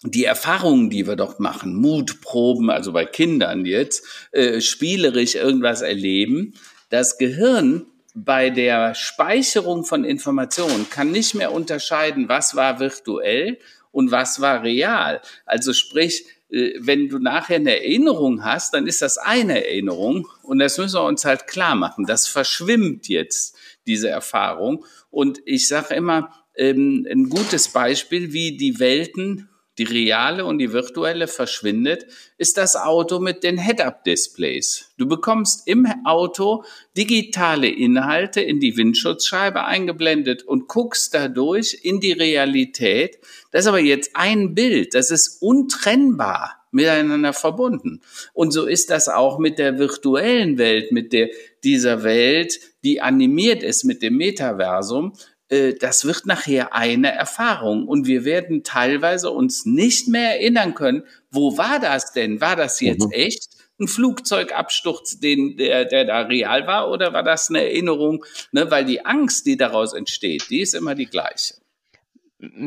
die Erfahrungen, die wir dort machen, Mutproben, also bei Kindern jetzt, äh, spielerisch irgendwas erleben, das Gehirn bei der Speicherung von Informationen kann nicht mehr unterscheiden, was war virtuell und was war real. Also sprich, äh, wenn du nachher eine Erinnerung hast, dann ist das eine Erinnerung und das müssen wir uns halt klar machen. Das verschwimmt jetzt, diese Erfahrung. Und ich sage immer, ähm, ein gutes Beispiel, wie die Welten die reale und die virtuelle verschwindet, ist das Auto mit den Head-Up-Displays. Du bekommst im Auto digitale Inhalte in die Windschutzscheibe eingeblendet und guckst dadurch in die Realität. Das ist aber jetzt ein Bild, das ist untrennbar miteinander verbunden. Und so ist das auch mit der virtuellen Welt, mit der, dieser Welt, die animiert ist mit dem Metaversum. Äh, das wird nachher eine Erfahrung und wir werden teilweise uns nicht mehr erinnern können, wo war das denn? War das jetzt mhm. echt? Ein Flugzeugabsturz, den, der, der da real war, oder war das eine Erinnerung? Ne, weil die Angst, die daraus entsteht, die ist immer die gleiche.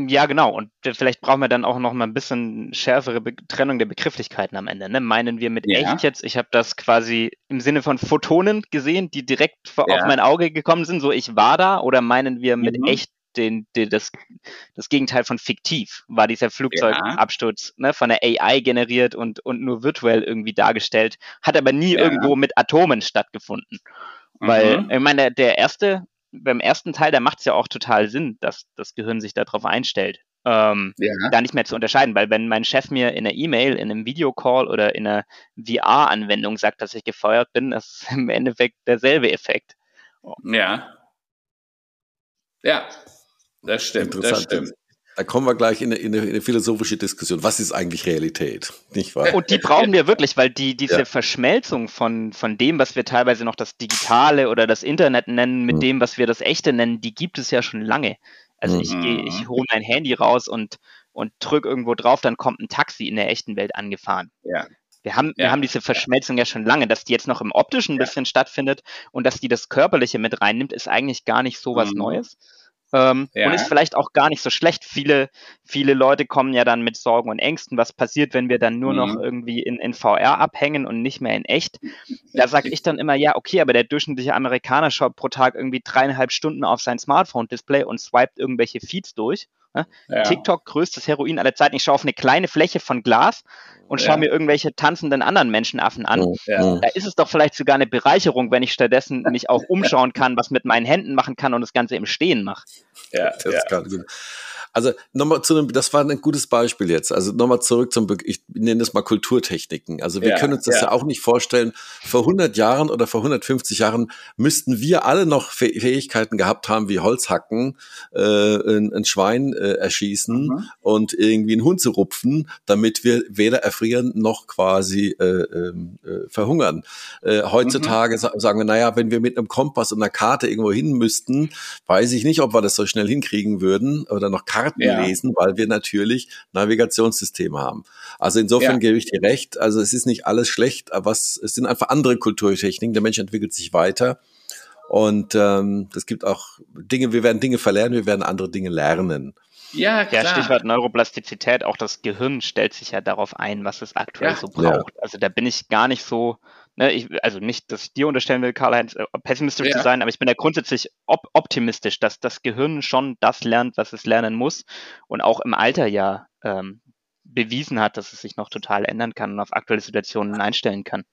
Ja, genau. Und vielleicht brauchen wir dann auch noch mal ein bisschen schärfere Be Trennung der Begrifflichkeiten am Ende. Ne? Meinen wir mit ja. echt jetzt, ich habe das quasi im Sinne von Photonen gesehen, die direkt ja. auf mein Auge gekommen sind, so ich war da, oder meinen wir mit mhm. echt den, den, das, das Gegenteil von fiktiv? War dieser Flugzeugabsturz ja. ne, von der AI generiert und, und nur virtuell irgendwie dargestellt, hat aber nie irgendwo mit Atomen stattgefunden. Weil, mhm. ich meine, der erste beim ersten Teil, da macht es ja auch total Sinn, dass das Gehirn sich darauf einstellt. Ähm, ja. da nicht mehr zu unterscheiden, weil wenn mein Chef mir in einer E-Mail, in einem Videocall oder in einer VR-Anwendung sagt, dass ich gefeuert bin, das ist im Endeffekt derselbe Effekt. Ja. Ja, das stimmt. Das stimmt. Da kommen wir gleich in eine, in eine, philosophische Diskussion. Was ist eigentlich Realität? Nicht wahr? Und die brauchen wir wirklich, weil die, diese ja. Verschmelzung von, von dem, was wir teilweise noch das Digitale oder das Internet nennen, mit mhm. dem, was wir das Echte nennen, die gibt es ja schon lange. Also mhm. ich gehe, ich hole mein Handy raus und, und drücke irgendwo drauf, dann kommt ein Taxi in der echten Welt angefahren. Ja. Wir haben, ja. wir haben diese Verschmelzung ja schon lange, dass die jetzt noch im optischen ein bisschen stattfindet und dass die das Körperliche mit reinnimmt, ist eigentlich gar nicht so was mhm. Neues. Ähm, ja. Und ist vielleicht auch gar nicht so schlecht. Viele, viele Leute kommen ja dann mit Sorgen und Ängsten. Was passiert, wenn wir dann nur mhm. noch irgendwie in, in VR abhängen und nicht mehr in echt? Da sage ich dann immer, ja, okay, aber der durchschnittliche Amerikaner schaut pro Tag irgendwie dreieinhalb Stunden auf sein Smartphone-Display und swiped irgendwelche Feeds durch. Ne? Ja. TikTok, größtes Heroin aller Zeiten. Ich schaue auf eine kleine Fläche von Glas und schaue ja. mir irgendwelche tanzenden anderen Menschenaffen an. Ja. Da ist es doch vielleicht sogar eine Bereicherung, wenn ich stattdessen mich auch *laughs* umschauen kann, was mit meinen Händen machen kann und das Ganze im Stehen mache. Ja, das ist gerade gut. Also nochmal zu einem, das war ein gutes Beispiel jetzt. Also nochmal zurück zum, ich nenne das mal Kulturtechniken. Also wir ja, können uns das ja. ja. auch nicht vorstellen. Vor 100 Jahren oder vor 150 Jahren müssten wir alle noch Fähigkeiten gehabt haben, wie Holzhacken, äh, ein, ein Schwein äh, erschießen mhm. und irgendwie einen Hund zu rupfen, damit wir weder erfrieren noch quasi äh, ähm, äh, verhungern. Äh, heutzutage mhm. sagen wir, naja, wenn wir mit einem Kompass und einer Karte irgendwo hin müssten, weiß ich nicht, ob wir das so schnell hinkriegen würden oder noch Karten ja. lesen, weil wir natürlich Navigationssysteme haben. Also insofern ja. gebe ich dir recht. Also es ist nicht alles schlecht, aber es, es sind einfach andere Kulturtechniken. Der Mensch entwickelt sich weiter. Und ähm, es gibt auch Dinge, wir werden Dinge verlernen, wir werden andere Dinge lernen. Ja, klar. Ja, Stichwort Neuroplastizität, auch das Gehirn stellt sich ja darauf ein, was es aktuell ja. so braucht. Ja. Also da bin ich gar nicht so, ne, ich, also nicht, dass ich dir unterstellen will, Karl-Heinz, äh, pessimistisch ja. zu sein, aber ich bin da grundsätzlich op optimistisch, dass das Gehirn schon das lernt, was es lernen muss und auch im Alter ja ähm, bewiesen hat, dass es sich noch total ändern kann und auf aktuelle Situationen einstellen kann.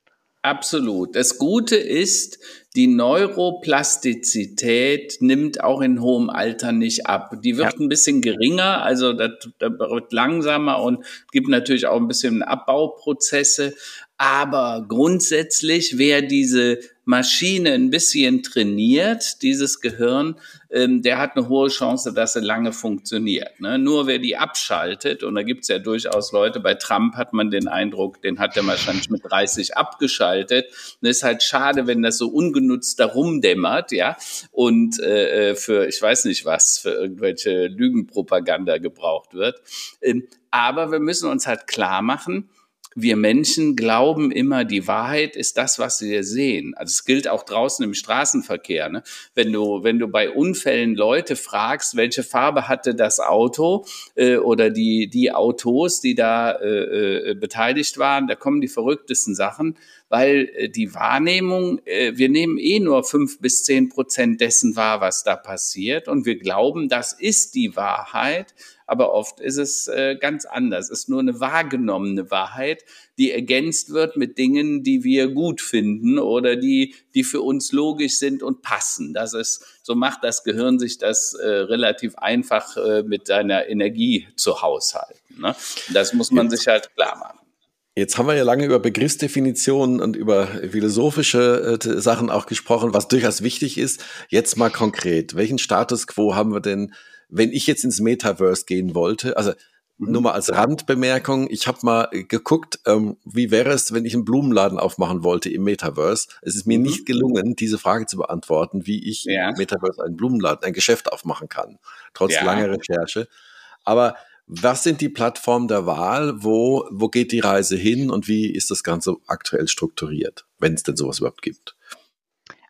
Absolut. Das Gute ist, die Neuroplastizität nimmt auch in hohem Alter nicht ab. Die wird ja. ein bisschen geringer, also das wird langsamer und gibt natürlich auch ein bisschen Abbauprozesse. Aber grundsätzlich, wer diese Maschine ein bisschen trainiert, dieses Gehirn, ähm, der hat eine hohe Chance, dass sie lange funktioniert. Ne? Nur wer die abschaltet, und da gibt's ja durchaus Leute, bei Trump hat man den Eindruck, den hat er wahrscheinlich mit 30 abgeschaltet. Und ist halt schade, wenn das so ungenutzt da rumdämmert, ja, und äh, äh, für, ich weiß nicht was, für irgendwelche Lügenpropaganda gebraucht wird. Ähm, aber wir müssen uns halt klar machen, wir Menschen glauben immer, die Wahrheit ist das, was wir sehen. Also es gilt auch draußen im Straßenverkehr. Ne? Wenn du, wenn du bei Unfällen Leute fragst, welche Farbe hatte das Auto äh, oder die, die Autos, die da äh, äh, beteiligt waren, da kommen die verrücktesten Sachen, weil äh, die Wahrnehmung, äh, wir nehmen eh nur fünf bis zehn Prozent dessen wahr, was da passiert und wir glauben, das ist die Wahrheit aber oft ist es äh, ganz anders. Es ist nur eine wahrgenommene Wahrheit, die ergänzt wird mit Dingen, die wir gut finden oder die, die für uns logisch sind und passen. Das ist, so macht das Gehirn sich das äh, relativ einfach äh, mit seiner Energie zu haushalten. Ne? Das muss man sich halt klar machen. Jetzt haben wir ja lange über Begriffsdefinitionen und über philosophische äh, Sachen auch gesprochen, was durchaus wichtig ist. Jetzt mal konkret. Welchen Status quo haben wir denn wenn ich jetzt ins Metaverse gehen wollte, also mhm. nur mal als Randbemerkung, ich habe mal geguckt, ähm, wie wäre es, wenn ich einen Blumenladen aufmachen wollte im Metaverse. Es ist mir mhm. nicht gelungen, diese Frage zu beantworten, wie ich ja. im Metaverse einen Blumenladen, ein Geschäft aufmachen kann, trotz ja. langer Recherche. Aber was sind die Plattformen der Wahl? Wo, wo geht die Reise hin und wie ist das Ganze aktuell strukturiert, wenn es denn sowas überhaupt gibt?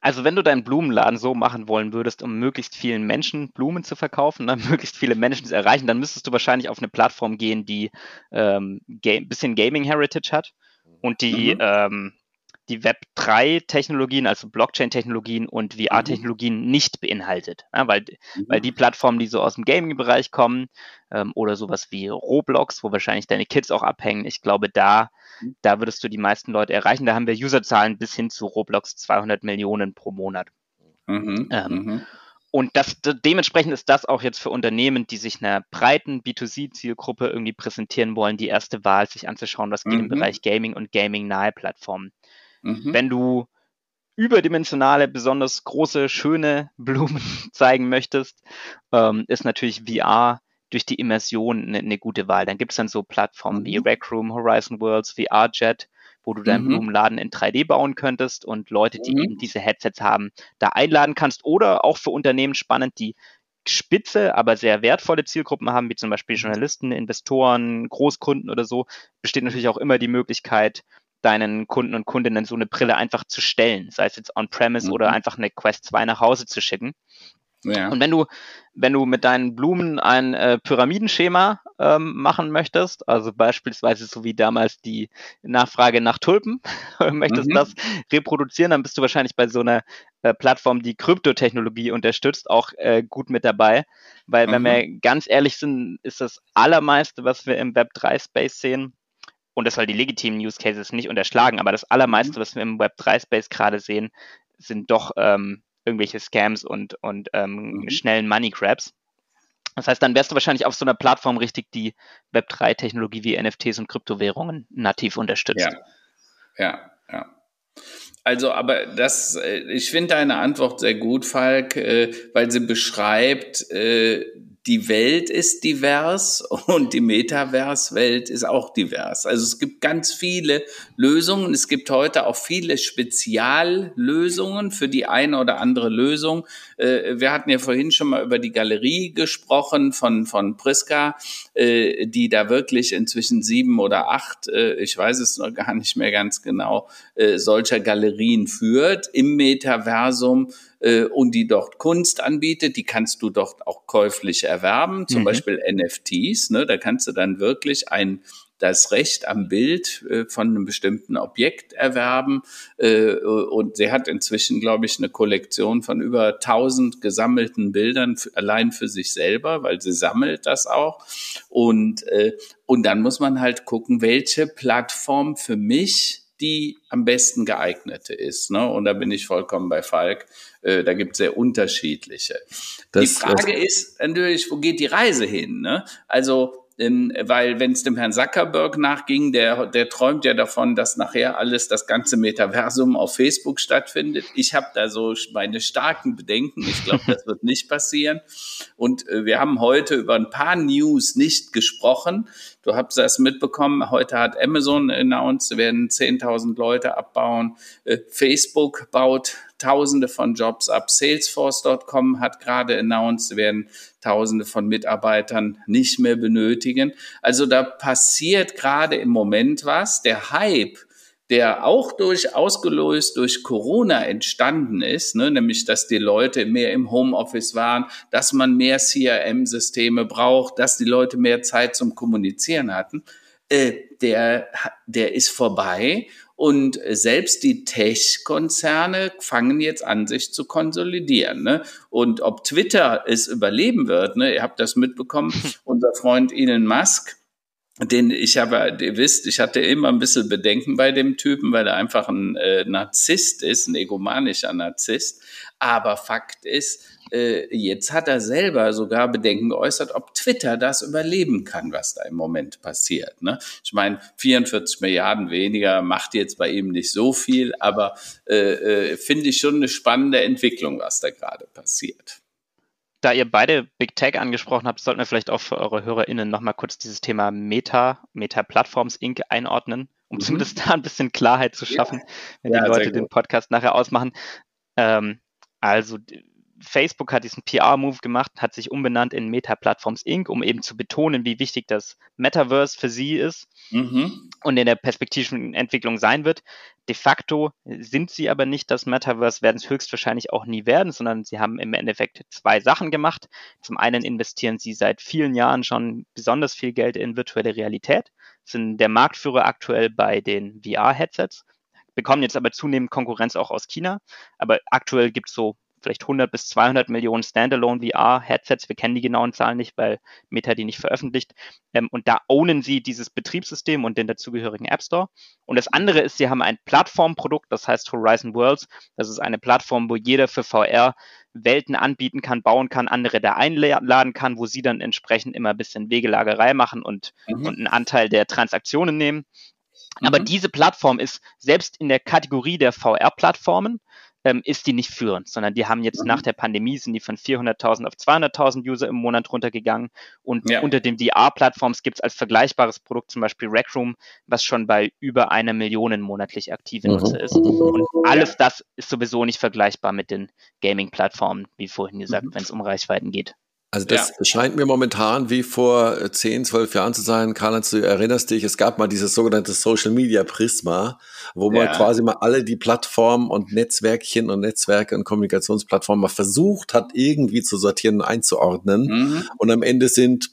Also wenn du deinen Blumenladen so machen wollen würdest, um möglichst vielen Menschen Blumen zu verkaufen, ne, *laughs* möglichst viele Menschen zu erreichen, dann müsstest du wahrscheinlich auf eine Plattform gehen, die ähm, ein bisschen Gaming Heritage hat und die mhm. ähm, die Web3-Technologien, also Blockchain-Technologien und VR-Technologien mhm. nicht beinhaltet. Ja, weil, mhm. weil die Plattformen, die so aus dem Gaming-Bereich kommen ähm, oder sowas wie Roblox, wo wahrscheinlich deine Kids auch abhängen, ich glaube, da, mhm. da würdest du die meisten Leute erreichen. Da haben wir Userzahlen bis hin zu Roblox 200 Millionen pro Monat. Mhm. Ähm, und das, dementsprechend ist das auch jetzt für Unternehmen, die sich einer breiten B2C-Zielgruppe irgendwie präsentieren wollen, die erste Wahl, sich anzuschauen, was geht im mhm. Bereich Gaming und Gaming-nahe Plattformen. Mhm. Wenn du überdimensionale, besonders große, schöne *laughs* Blumen *laughs* zeigen möchtest, ähm, ist natürlich VR durch die Immersion eine, eine gute Wahl. Dann gibt es dann so Plattformen mhm. wie Rec Room, Horizon Worlds, VR-Jet, wo du deinen mhm. Blumenladen in 3D bauen könntest und Leute, die mhm. eben diese Headsets haben, da einladen kannst. Oder auch für Unternehmen spannend, die spitze, aber sehr wertvolle Zielgruppen haben, wie zum Beispiel mhm. Journalisten, Investoren, Großkunden oder so, besteht natürlich auch immer die Möglichkeit, deinen Kunden und Kundinnen so eine Brille einfach zu stellen, sei es jetzt on-premise mhm. oder einfach eine Quest 2 nach Hause zu schicken. Ja. Und wenn du, wenn du mit deinen Blumen ein äh, Pyramidenschema ähm, machen möchtest, also beispielsweise so wie damals die Nachfrage nach Tulpen, *laughs* möchtest mhm. das reproduzieren, dann bist du wahrscheinlich bei so einer äh, Plattform, die Kryptotechnologie unterstützt, auch äh, gut mit dabei. Weil, mhm. wenn wir ganz ehrlich sind, ist das Allermeiste, was wir im Web3-Space sehen, und das soll die legitimen Use Cases nicht unterschlagen, aber das Allermeiste, mhm. was wir im Web3-Space gerade sehen, sind doch ähm, irgendwelche Scams und, und ähm, mhm. schnellen Money Grabs. Das heißt, dann wärst du wahrscheinlich auf so einer Plattform richtig, die Web3-Technologie wie NFTs und Kryptowährungen nativ unterstützt. Ja, ja, ja. Also, aber das, äh, ich finde deine Antwort sehr gut, Falk, äh, weil sie beschreibt, äh, die Welt ist divers *laughs* und die Metaverse-Welt ist auch divers. Also es gibt ganz viele Lösungen. Es gibt heute auch viele Speziallösungen für die eine oder andere Lösung. Äh, wir hatten ja vorhin schon mal über die Galerie gesprochen von, von Priska, äh, die da wirklich inzwischen sieben oder acht, äh, ich weiß es noch gar nicht mehr ganz genau, solcher Galerien führt im Metaversum äh, und die dort Kunst anbietet, die kannst du dort auch käuflich erwerben, zum mhm. Beispiel NFTs. Ne? Da kannst du dann wirklich ein das Recht am Bild äh, von einem bestimmten Objekt erwerben. Äh, und sie hat inzwischen, glaube ich, eine Kollektion von über 1000 gesammelten Bildern allein für sich selber, weil sie sammelt das auch. Und, äh, und dann muss man halt gucken, welche Plattform für mich die am besten geeignete ist. Ne? Und da bin ich vollkommen bei Falk. Äh, da gibt es sehr unterschiedliche. Das, die Frage ist natürlich, wo geht die Reise hin? Ne? Also weil wenn es dem Herrn Zuckerberg nachging, der, der träumt ja davon, dass nachher alles, das ganze Metaversum auf Facebook stattfindet. Ich habe da so meine starken Bedenken. Ich glaube, *laughs* das wird nicht passieren. Und äh, wir haben heute über ein paar News nicht gesprochen. Du hast das mitbekommen. Heute hat Amazon announced, werden 10.000 Leute abbauen. Äh, Facebook baut Tausende von Jobs ab. Salesforce.com hat gerade announced, werden Tausende von Mitarbeitern nicht mehr benötigen. Also da passiert gerade im Moment was. Der Hype, der auch durch ausgelöst durch Corona entstanden ist, ne, nämlich dass die Leute mehr im Homeoffice waren, dass man mehr CRM-Systeme braucht, dass die Leute mehr Zeit zum Kommunizieren hatten, äh, der, der ist vorbei und selbst die Tech-Konzerne fangen jetzt an, sich zu konsolidieren. Ne? Und ob Twitter es überleben wird, ne? ihr habt das mitbekommen, *laughs* unser Freund Elon Musk, den ich habe, ihr wisst, ich hatte immer ein bisschen Bedenken bei dem Typen, weil er einfach ein äh, Narzisst ist, ein egomanischer Narzisst. Aber Fakt ist, äh, jetzt hat er selber sogar Bedenken geäußert, ob Twitter das überleben kann, was da im Moment passiert. Ne? Ich meine, 44 Milliarden weniger macht jetzt bei ihm nicht so viel, aber äh, äh, finde ich schon eine spannende Entwicklung, was da gerade passiert. Da ihr beide Big Tech angesprochen habt, sollten wir vielleicht auch für eure HörerInnen nochmal kurz dieses Thema Meta, Meta Platforms Inc. einordnen, um mhm. zumindest da ein bisschen Klarheit zu schaffen, ja. wenn ja, die Leute den Podcast nachher ausmachen. Ähm, also Facebook hat diesen PR-Move gemacht, hat sich umbenannt in Meta Platforms Inc., um eben zu betonen, wie wichtig das Metaverse für sie ist mhm. und in der perspektivischen Entwicklung sein wird. De facto sind sie aber nicht das Metaverse, werden es höchstwahrscheinlich auch nie werden, sondern sie haben im Endeffekt zwei Sachen gemacht. Zum einen investieren sie seit vielen Jahren schon besonders viel Geld in virtuelle Realität, sind der Marktführer aktuell bei den VR-Headsets bekommen jetzt aber zunehmend Konkurrenz auch aus China. Aber aktuell gibt es so vielleicht 100 bis 200 Millionen Standalone VR-Headsets. Wir kennen die genauen Zahlen nicht, weil Meta die nicht veröffentlicht. Ähm, und da ownen sie dieses Betriebssystem und den dazugehörigen App Store. Und das andere ist, sie haben ein Plattformprodukt, das heißt Horizon Worlds. Das ist eine Plattform, wo jeder für VR Welten anbieten kann, bauen kann, andere da einladen kann, wo sie dann entsprechend immer ein bisschen Wegelagerei machen und, mhm. und einen Anteil der Transaktionen nehmen. Aber mhm. diese Plattform ist selbst in der Kategorie der VR-Plattformen ähm, ist die nicht führend, sondern die haben jetzt mhm. nach der Pandemie sind die von 400.000 auf 200.000 User im Monat runtergegangen und ja. unter den VR-Plattforms gibt es als vergleichbares Produkt zum Beispiel Rec Room, was schon bei über einer Million monatlich aktive mhm. Nutzer ist. Und alles das ist sowieso nicht vergleichbar mit den Gaming-Plattformen, wie vorhin gesagt, mhm. wenn es um Reichweiten geht. Also das ja. scheint mir momentan wie vor 10, 12 Jahren zu sein. Karl, du erinnerst dich, es gab mal dieses sogenannte Social Media Prisma, wo man ja. quasi mal alle die Plattformen und Netzwerkchen und Netzwerke und Kommunikationsplattformen mal versucht hat, irgendwie zu sortieren und einzuordnen. Mhm. Und am Ende sind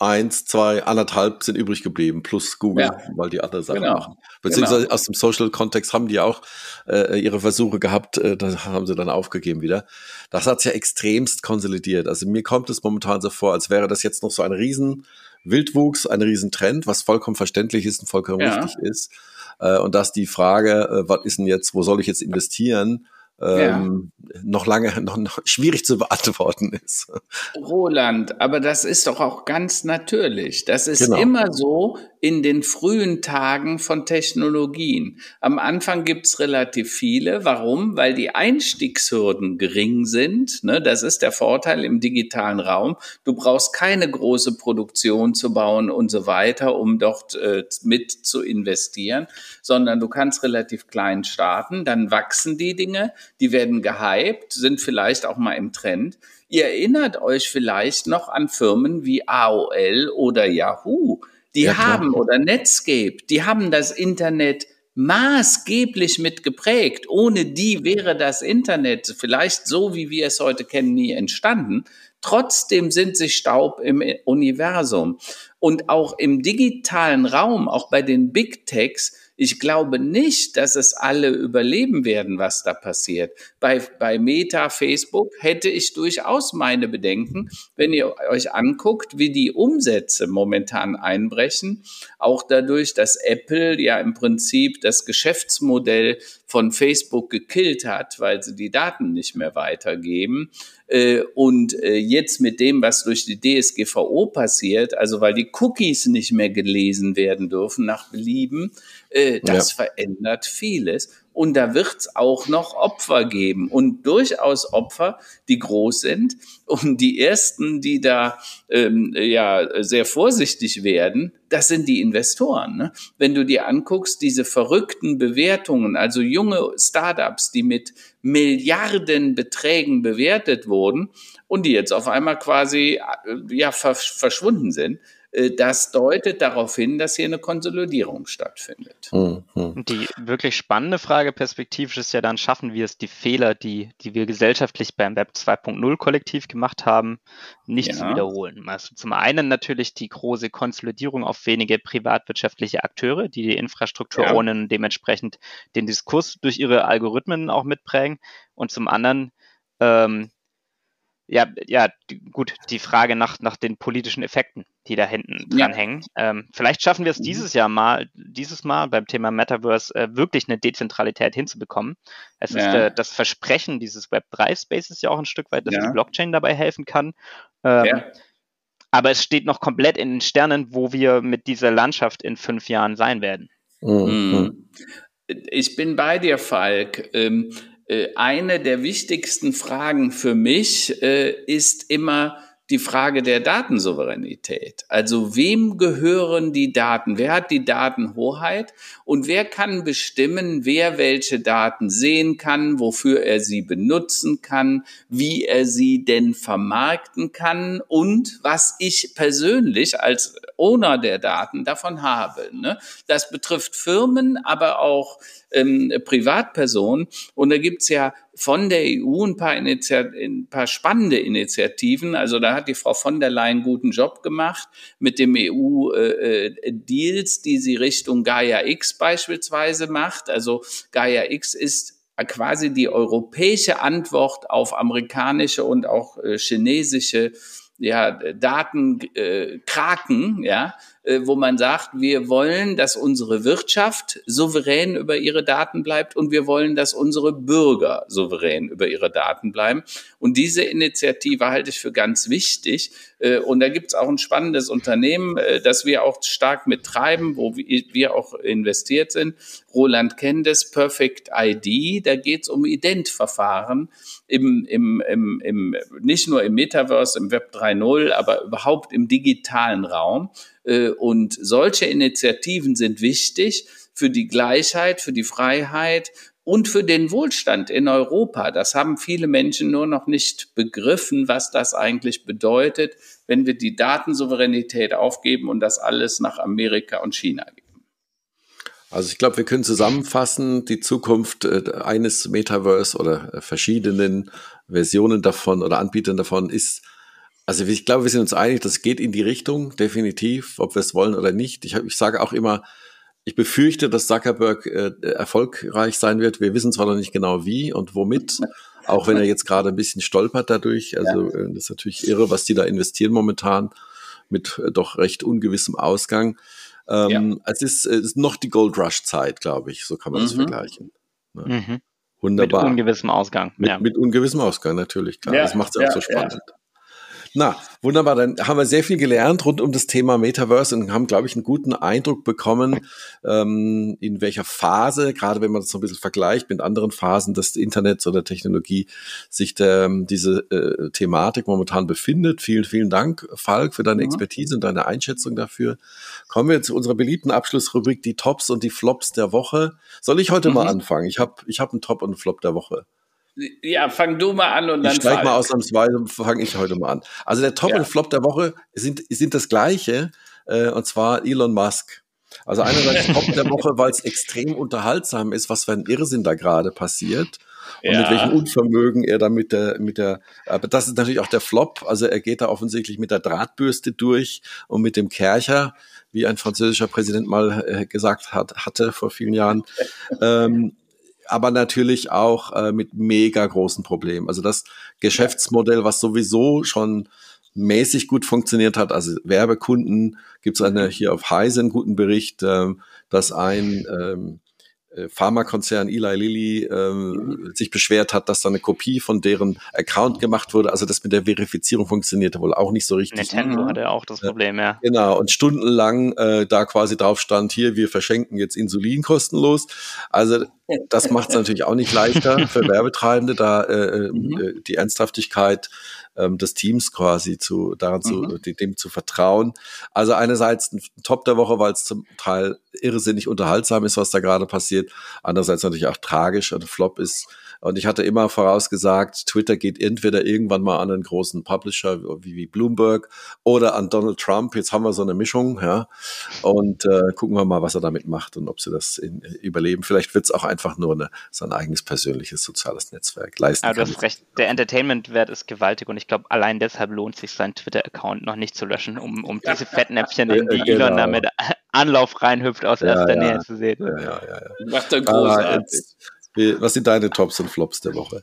eins, zwei, anderthalb sind übrig geblieben, plus Google, ja. weil die andere Sachen genau. machen. Beziehungsweise genau. aus dem Social-Kontext haben die auch äh, ihre Versuche gehabt, äh, das haben sie dann aufgegeben wieder. Das hat sich ja extremst konsolidiert. Also mir kommt es momentan so vor, als wäre das jetzt noch so ein riesen Wildwuchs, ein Riesentrend, was vollkommen verständlich ist und vollkommen ja. richtig ist. Äh, und dass die Frage, äh, was ist denn jetzt, wo soll ich jetzt investieren, ähm, ja. noch lange *laughs* noch, noch schwierig zu beantworten ist. Roland, aber das ist doch auch ganz natürlich. Das ist genau. immer so in den frühen Tagen von Technologien. Am Anfang gibt's relativ viele. Warum? Weil die Einstiegshürden gering sind. Ne? Das ist der Vorteil im digitalen Raum. Du brauchst keine große Produktion zu bauen und so weiter, um dort äh, mit zu investieren, sondern du kannst relativ klein starten. Dann wachsen die Dinge die werden gehypt, sind vielleicht auch mal im Trend. Ihr erinnert euch vielleicht noch an Firmen wie AOL oder Yahoo. Die ja, haben oder Netscape, die haben das Internet maßgeblich mitgeprägt. Ohne die wäre das Internet vielleicht so, wie wir es heute kennen, nie entstanden. Trotzdem sind sie Staub im Universum. Und auch im digitalen Raum, auch bei den Big Techs, ich glaube nicht, dass es alle überleben werden, was da passiert. Bei, bei Meta, Facebook hätte ich durchaus meine Bedenken, wenn ihr euch anguckt, wie die Umsätze momentan einbrechen. Auch dadurch, dass Apple ja im Prinzip das Geschäftsmodell von Facebook gekillt hat, weil sie die Daten nicht mehr weitergeben. Äh, und äh, jetzt mit dem, was durch die DSGVO passiert, also weil die Cookies nicht mehr gelesen werden dürfen nach Belieben, äh, das ja. verändert vieles. Und da wird es auch noch Opfer geben und durchaus Opfer, die groß sind. Und die ersten, die da ähm, ja sehr vorsichtig werden, das sind die Investoren. Ne? Wenn du dir anguckst, diese verrückten Bewertungen, also junge Startups, die mit Milliardenbeträgen bewertet wurden und die jetzt auf einmal quasi äh, ja verschwunden sind, das deutet darauf hin, dass hier eine Konsolidierung stattfindet. Mhm. Die wirklich spannende Frage perspektivisch ist ja dann, schaffen wir es, die Fehler, die, die wir gesellschaftlich beim Web 2.0 Kollektiv gemacht haben, nicht ja. zu wiederholen. Also zum einen natürlich die große Konsolidierung auf wenige privatwirtschaftliche Akteure, die die Infrastruktur ja. ohne dementsprechend den Diskurs durch ihre Algorithmen auch mitprägen. Und zum anderen ähm, ja, ja, gut, die Frage nach, nach den politischen Effekten, die da hinten dran ja. hängen. Ähm, vielleicht schaffen wir es mhm. dieses Jahr mal, dieses Mal beim Thema Metaverse äh, wirklich eine Dezentralität hinzubekommen. Es ja. ist äh, das Versprechen dieses Web3-Spaces ja auch ein Stück weit, dass ja. die Blockchain dabei helfen kann. Ähm, aber es steht noch komplett in den Sternen, wo wir mit dieser Landschaft in fünf Jahren sein werden. Mhm. Ich bin bei dir, Falk. Ähm, äh, eine der wichtigsten Fragen für mich äh, ist immer, die Frage der Datensouveränität. Also wem gehören die Daten? Wer hat die Datenhoheit? Und wer kann bestimmen, wer welche Daten sehen kann, wofür er sie benutzen kann, wie er sie denn vermarkten kann und was ich persönlich als Owner der Daten davon habe. Ne? Das betrifft Firmen, aber auch ähm, Privatpersonen. Und da gibt's ja von der EU ein paar, Initiat ein paar spannende Initiativen. Also da hat die Frau von der Leyen guten Job gemacht mit dem EU-Deals, äh, die sie Richtung Gaia X beispielsweise macht. Also Gaia X ist quasi die europäische Antwort auf amerikanische und auch äh, chinesische ja, Datenkraken, äh, ja, äh, wo man sagt, wir wollen, dass unsere Wirtschaft souverän über ihre Daten bleibt und wir wollen, dass unsere Bürger souverän über ihre Daten bleiben. Und diese Initiative halte ich für ganz wichtig. Äh, und da gibt es auch ein spannendes Unternehmen, äh, das wir auch stark mittreiben, wo wir auch investiert sind. Roland kennt es, Perfect ID. Da geht es um Identverfahren im, im, im, im, nicht nur im Metaverse, im Web 3.0, aber überhaupt im digitalen Raum. Äh, und solche Initiativen sind wichtig für die Gleichheit, für die Freiheit und für den Wohlstand in Europa. Das haben viele Menschen nur noch nicht begriffen, was das eigentlich bedeutet, wenn wir die Datensouveränität aufgeben und das alles nach Amerika und China geben. Also ich glaube, wir können zusammenfassen, die Zukunft äh, eines Metaverse oder äh, verschiedenen Versionen davon oder Anbietern davon ist, also ich glaube, wir sind uns einig, das geht in die Richtung, definitiv, ob wir es wollen oder nicht. Ich, ich sage auch immer, ich befürchte, dass Zuckerberg äh, erfolgreich sein wird. Wir wissen zwar noch nicht genau wie und womit, *laughs* auch wenn er jetzt gerade ein bisschen stolpert dadurch. Also ja. äh, das ist natürlich irre, was die da investieren momentan mit äh, doch recht ungewissem Ausgang. Ähm, ja. es, ist, es ist noch die Gold Rush Zeit, glaube ich, so kann man mhm. das vergleichen. Ja. Mhm. Wunderbar. Mit ungewissem Ausgang. Mit, ja. mit ungewissem Ausgang, natürlich, klar. das macht es auch so spannend. Na, wunderbar. Dann haben wir sehr viel gelernt rund um das Thema Metaverse und haben, glaube ich, einen guten Eindruck bekommen, ähm, in welcher Phase, gerade wenn man das so ein bisschen vergleicht mit anderen Phasen des Internets oder Technologie, sich der, diese äh, Thematik momentan befindet. Vielen, vielen Dank, Falk, für deine mhm. Expertise und deine Einschätzung dafür. Kommen wir zu unserer beliebten Abschlussrubrik, die Tops und die Flops der Woche. Soll ich heute mhm. mal anfangen? Ich habe ich hab einen Top und einen Flop der Woche. Ja, fang du mal an und dann. Ich steig mal ausnahmsweise, fange ich heute mal an. Also der Top ja. und Flop der Woche sind, sind das gleiche, äh, und zwar Elon Musk. Also einerseits *laughs* Top der Woche, weil es extrem unterhaltsam ist, was für ein Irrsinn da gerade passiert. Und ja. mit welchem Unvermögen er da mit der, mit der, aber das ist natürlich auch der Flop. Also er geht da offensichtlich mit der Drahtbürste durch und mit dem Kercher, wie ein französischer Präsident mal äh, gesagt hat, hatte vor vielen Jahren. ähm, aber natürlich auch äh, mit mega großen Problemen. Also das Geschäftsmodell, was sowieso schon mäßig gut funktioniert hat, also Werbekunden, gibt es eine hier auf Heise einen guten Bericht, äh, dass ein ähm, äh, Pharmakonzern Eli Lilly ähm, sich beschwert hat, dass da eine Kopie von deren Account gemacht wurde. Also das mit der Verifizierung funktionierte wohl auch nicht so richtig. Nintendo hatte auch das Problem, ja. Genau, und stundenlang äh, da quasi drauf stand, hier, wir verschenken jetzt Insulin kostenlos. Also das macht es natürlich auch nicht leichter *laughs* für Werbetreibende, da äh, mhm. äh, die Ernsthaftigkeit ähm, des Teams quasi zu daran mhm. zu dem zu vertrauen. Also einerseits ein Top der Woche, weil es zum Teil irrsinnig unterhaltsam ist, was da gerade passiert. Andererseits natürlich auch tragisch und Flop ist und ich hatte immer vorausgesagt, Twitter geht entweder irgendwann mal an einen großen Publisher wie, wie Bloomberg oder an Donald Trump. Jetzt haben wir so eine Mischung, ja. Und äh, gucken wir mal, was er damit macht und ob sie das in, überleben. Vielleicht wird es auch einfach nur eine, sein eigenes persönliches soziales Netzwerk leisten. Aber du hast recht, der Entertainment-Wert ist gewaltig und ich glaube, allein deshalb lohnt sich sein Twitter-Account noch nicht zu löschen, um, um diese Fettnäpfchen, in die genau. Elon damit Anlauf reinhüpft, aus erster ja, Nähe zu sehen. Ja, ja, ja, ja. Macht er großartig. Ah, jetzt, was sind deine Tops und Flops der Woche?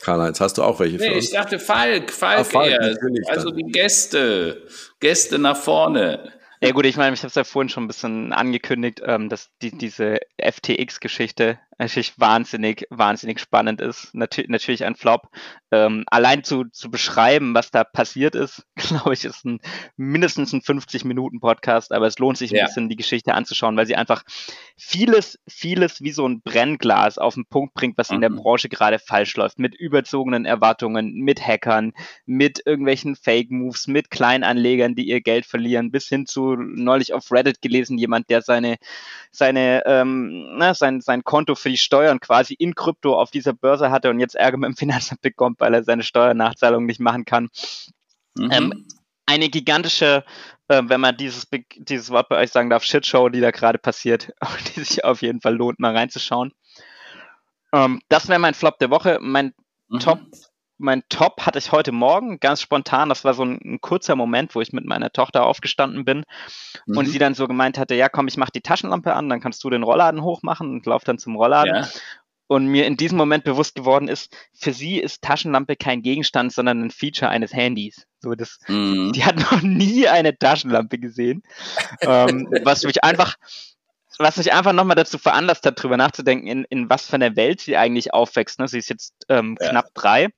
Karl-Heinz, hast du auch welche nee, für uns? Ich dachte Falk, Falk, ah, Falk Also die Gäste, Gäste nach vorne. Ja gut, ich meine, ich habe es ja vorhin schon ein bisschen angekündigt, ähm, dass die, diese FTX-Geschichte natürlich wahnsinnig, wahnsinnig spannend ist. Natu natürlich ein Flop. Ähm, allein zu, zu beschreiben, was da passiert ist, *laughs* glaube ich, ist ein mindestens ein 50-Minuten-Podcast, aber es lohnt sich ein ja. bisschen, die Geschichte anzuschauen, weil sie einfach vieles, vieles wie so ein Brennglas auf den Punkt bringt, was mhm. in der mhm. Branche gerade falsch läuft. Mit überzogenen Erwartungen, mit Hackern, mit irgendwelchen Fake-Moves, mit Kleinanlegern, die ihr Geld verlieren, bis hin zu neulich auf Reddit gelesen, jemand, der seine, seine, ähm, na, sein, sein Konto für die Steuern quasi in Krypto auf dieser Börse hatte und jetzt Ärger mit dem Finanzamt bekommt, weil er seine Steuernachzahlung nicht machen kann. Mhm. Ähm, eine gigantische, äh, wenn man dieses, dieses Wort bei euch sagen darf, Shitshow, die da gerade passiert, *laughs* die sich auf jeden Fall lohnt, mal reinzuschauen. Ähm, das wäre mein Flop der Woche. Mein mhm. Top mein Top hatte ich heute Morgen ganz spontan. Das war so ein, ein kurzer Moment, wo ich mit meiner Tochter aufgestanden bin mhm. und sie dann so gemeint hatte: Ja, komm, ich mach die Taschenlampe an, dann kannst du den Rollladen hochmachen und lauf dann zum Rollladen. Ja. Und mir in diesem Moment bewusst geworden ist, für sie ist Taschenlampe kein Gegenstand, sondern ein Feature eines Handys. So das, mhm. die hat noch nie eine Taschenlampe gesehen, ähm, *laughs* was mich einfach was mich einfach nochmal dazu veranlasst hat, drüber nachzudenken, in, in was für einer Welt sie eigentlich aufwächst. Ne? Sie ist jetzt ähm, ja. knapp drei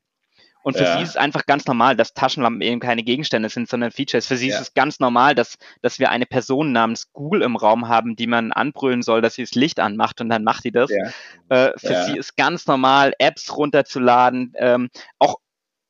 und für ja. sie ist es einfach ganz normal, dass Taschenlampen eben keine Gegenstände sind, sondern Features. Für sie ja. ist es ganz normal, dass, dass wir eine Person namens Google im Raum haben, die man anbrüllen soll, dass sie das Licht anmacht und dann macht die das. Ja. Äh, für sie ist ganz normal, Apps runterzuladen, ähm, auch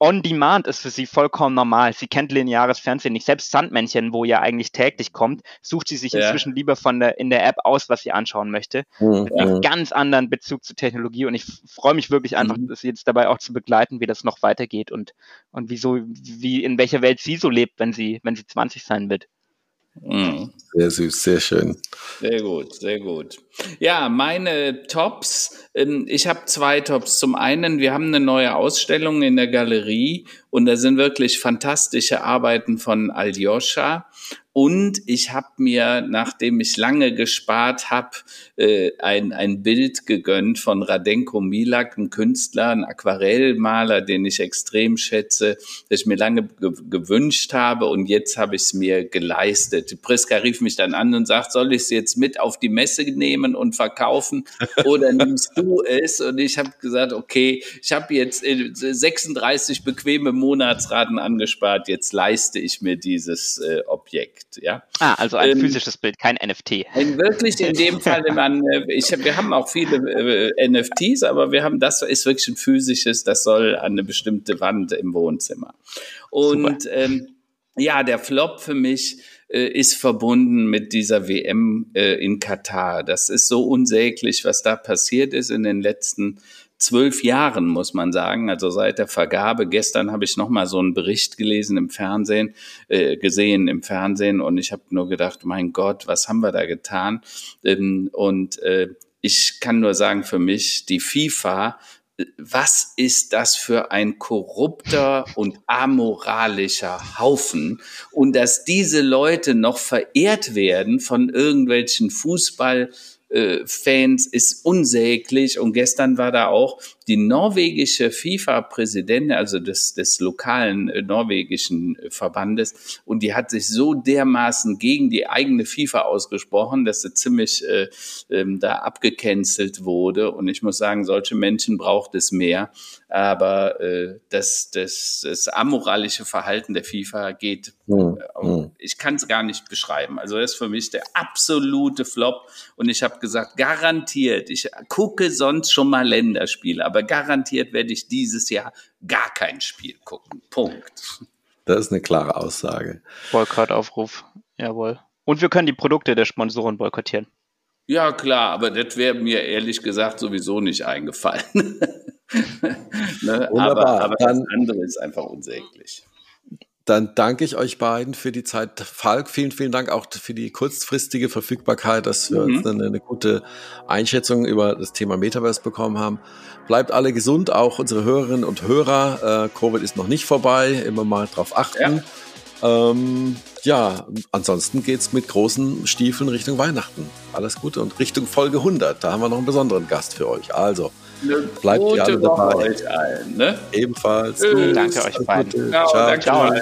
On Demand ist für sie vollkommen normal. Sie kennt lineares Fernsehen nicht. Selbst Sandmännchen, wo ja eigentlich täglich kommt, sucht sie sich ja. inzwischen lieber von der, in der App aus, was sie anschauen möchte. Mhm. Einen ganz anderen Bezug zu Technologie und ich freue mich wirklich einfach, mhm. sie jetzt dabei auch zu begleiten, wie das noch weitergeht und, und wieso, wie, in welcher Welt sie so lebt, wenn sie, wenn sie 20 sein wird. Mhm. Sehr süß, sehr schön. Sehr gut, sehr gut. Ja, meine Tops. Ähm, ich habe zwei Tops. Zum einen, wir haben eine neue Ausstellung in der Galerie und da sind wirklich fantastische Arbeiten von Aljoscha. Und ich habe mir, nachdem ich lange gespart habe, äh, ein, ein Bild gegönnt von Radenko Milak, ein Künstler, ein Aquarellmaler, den ich extrem schätze, das ich mir lange ge gewünscht habe und jetzt habe ich es mir geleistet. Priska rief mich dann an und sagt, soll ich es jetzt mit auf die Messe nehmen und verkaufen oder *laughs* nimmst du es? Und ich habe gesagt, okay, ich habe jetzt 36 äh, bequeme Monatsraten angespart, jetzt leiste ich mir dieses äh, Objekt. Ja? Ah, also ein ähm, physisches Bild, kein NFT. Wirklich in dem *laughs* Fall, man, äh, ich, wir haben auch viele äh, NFTs, aber wir haben das ist wirklich ein physisches, das soll an eine bestimmte Wand im Wohnzimmer. Und ähm, ja, der Flop für mich äh, ist verbunden mit dieser WM äh, in Katar. Das ist so unsäglich, was da passiert ist in den letzten zwölf Jahren, muss man sagen, also seit der Vergabe. Gestern habe ich nochmal so einen Bericht gelesen im Fernsehen, äh, gesehen im Fernsehen und ich habe nur gedacht, mein Gott, was haben wir da getan? Ähm, und äh, ich kann nur sagen, für mich, die FIFA was ist das für ein korrupter und amoralischer Haufen? Und dass diese Leute noch verehrt werden von irgendwelchen Fußball- äh, Fans ist unsäglich. Und gestern war da auch die norwegische FIFA-Präsidentin, also des, des lokalen äh, norwegischen äh, Verbandes, und die hat sich so dermaßen gegen die eigene FIFA ausgesprochen, dass sie ziemlich äh, ähm, da abgecancelt wurde. Und ich muss sagen, solche Menschen braucht es mehr. Aber äh, das, das, das amoralische Verhalten der FIFA geht, mhm. äh, ich kann es gar nicht beschreiben. Also das ist für mich der absolute Flop. Und ich habe gesagt, garantiert, ich gucke sonst schon mal Länderspiele, aber garantiert werde ich dieses Jahr gar kein Spiel gucken. Punkt. Das ist eine klare Aussage. Boykottaufruf, jawohl. Und wir können die Produkte der Sponsoren boykottieren. Ja, klar, aber das wäre mir ehrlich gesagt sowieso nicht eingefallen. *laughs* ne? Aber, aber das andere ist einfach unsäglich. Dann danke ich euch beiden für die Zeit. Falk, vielen, vielen Dank auch für die kurzfristige Verfügbarkeit, dass wir mhm. eine, eine, gute Einschätzung über das Thema Metaverse bekommen haben. Bleibt alle gesund, auch unsere Hörerinnen und Hörer. Äh, Covid ist noch nicht vorbei, immer mal drauf achten. Ja, ähm, ja ansonsten geht's mit großen Stiefeln Richtung Weihnachten. Alles Gute und Richtung Folge 100. Da haben wir noch einen besonderen Gast für euch. Also, bleibt ihr alle dabei. Euch allen, ne? Ebenfalls. Danke euch beiden. Ciao. Ciao. Ciao.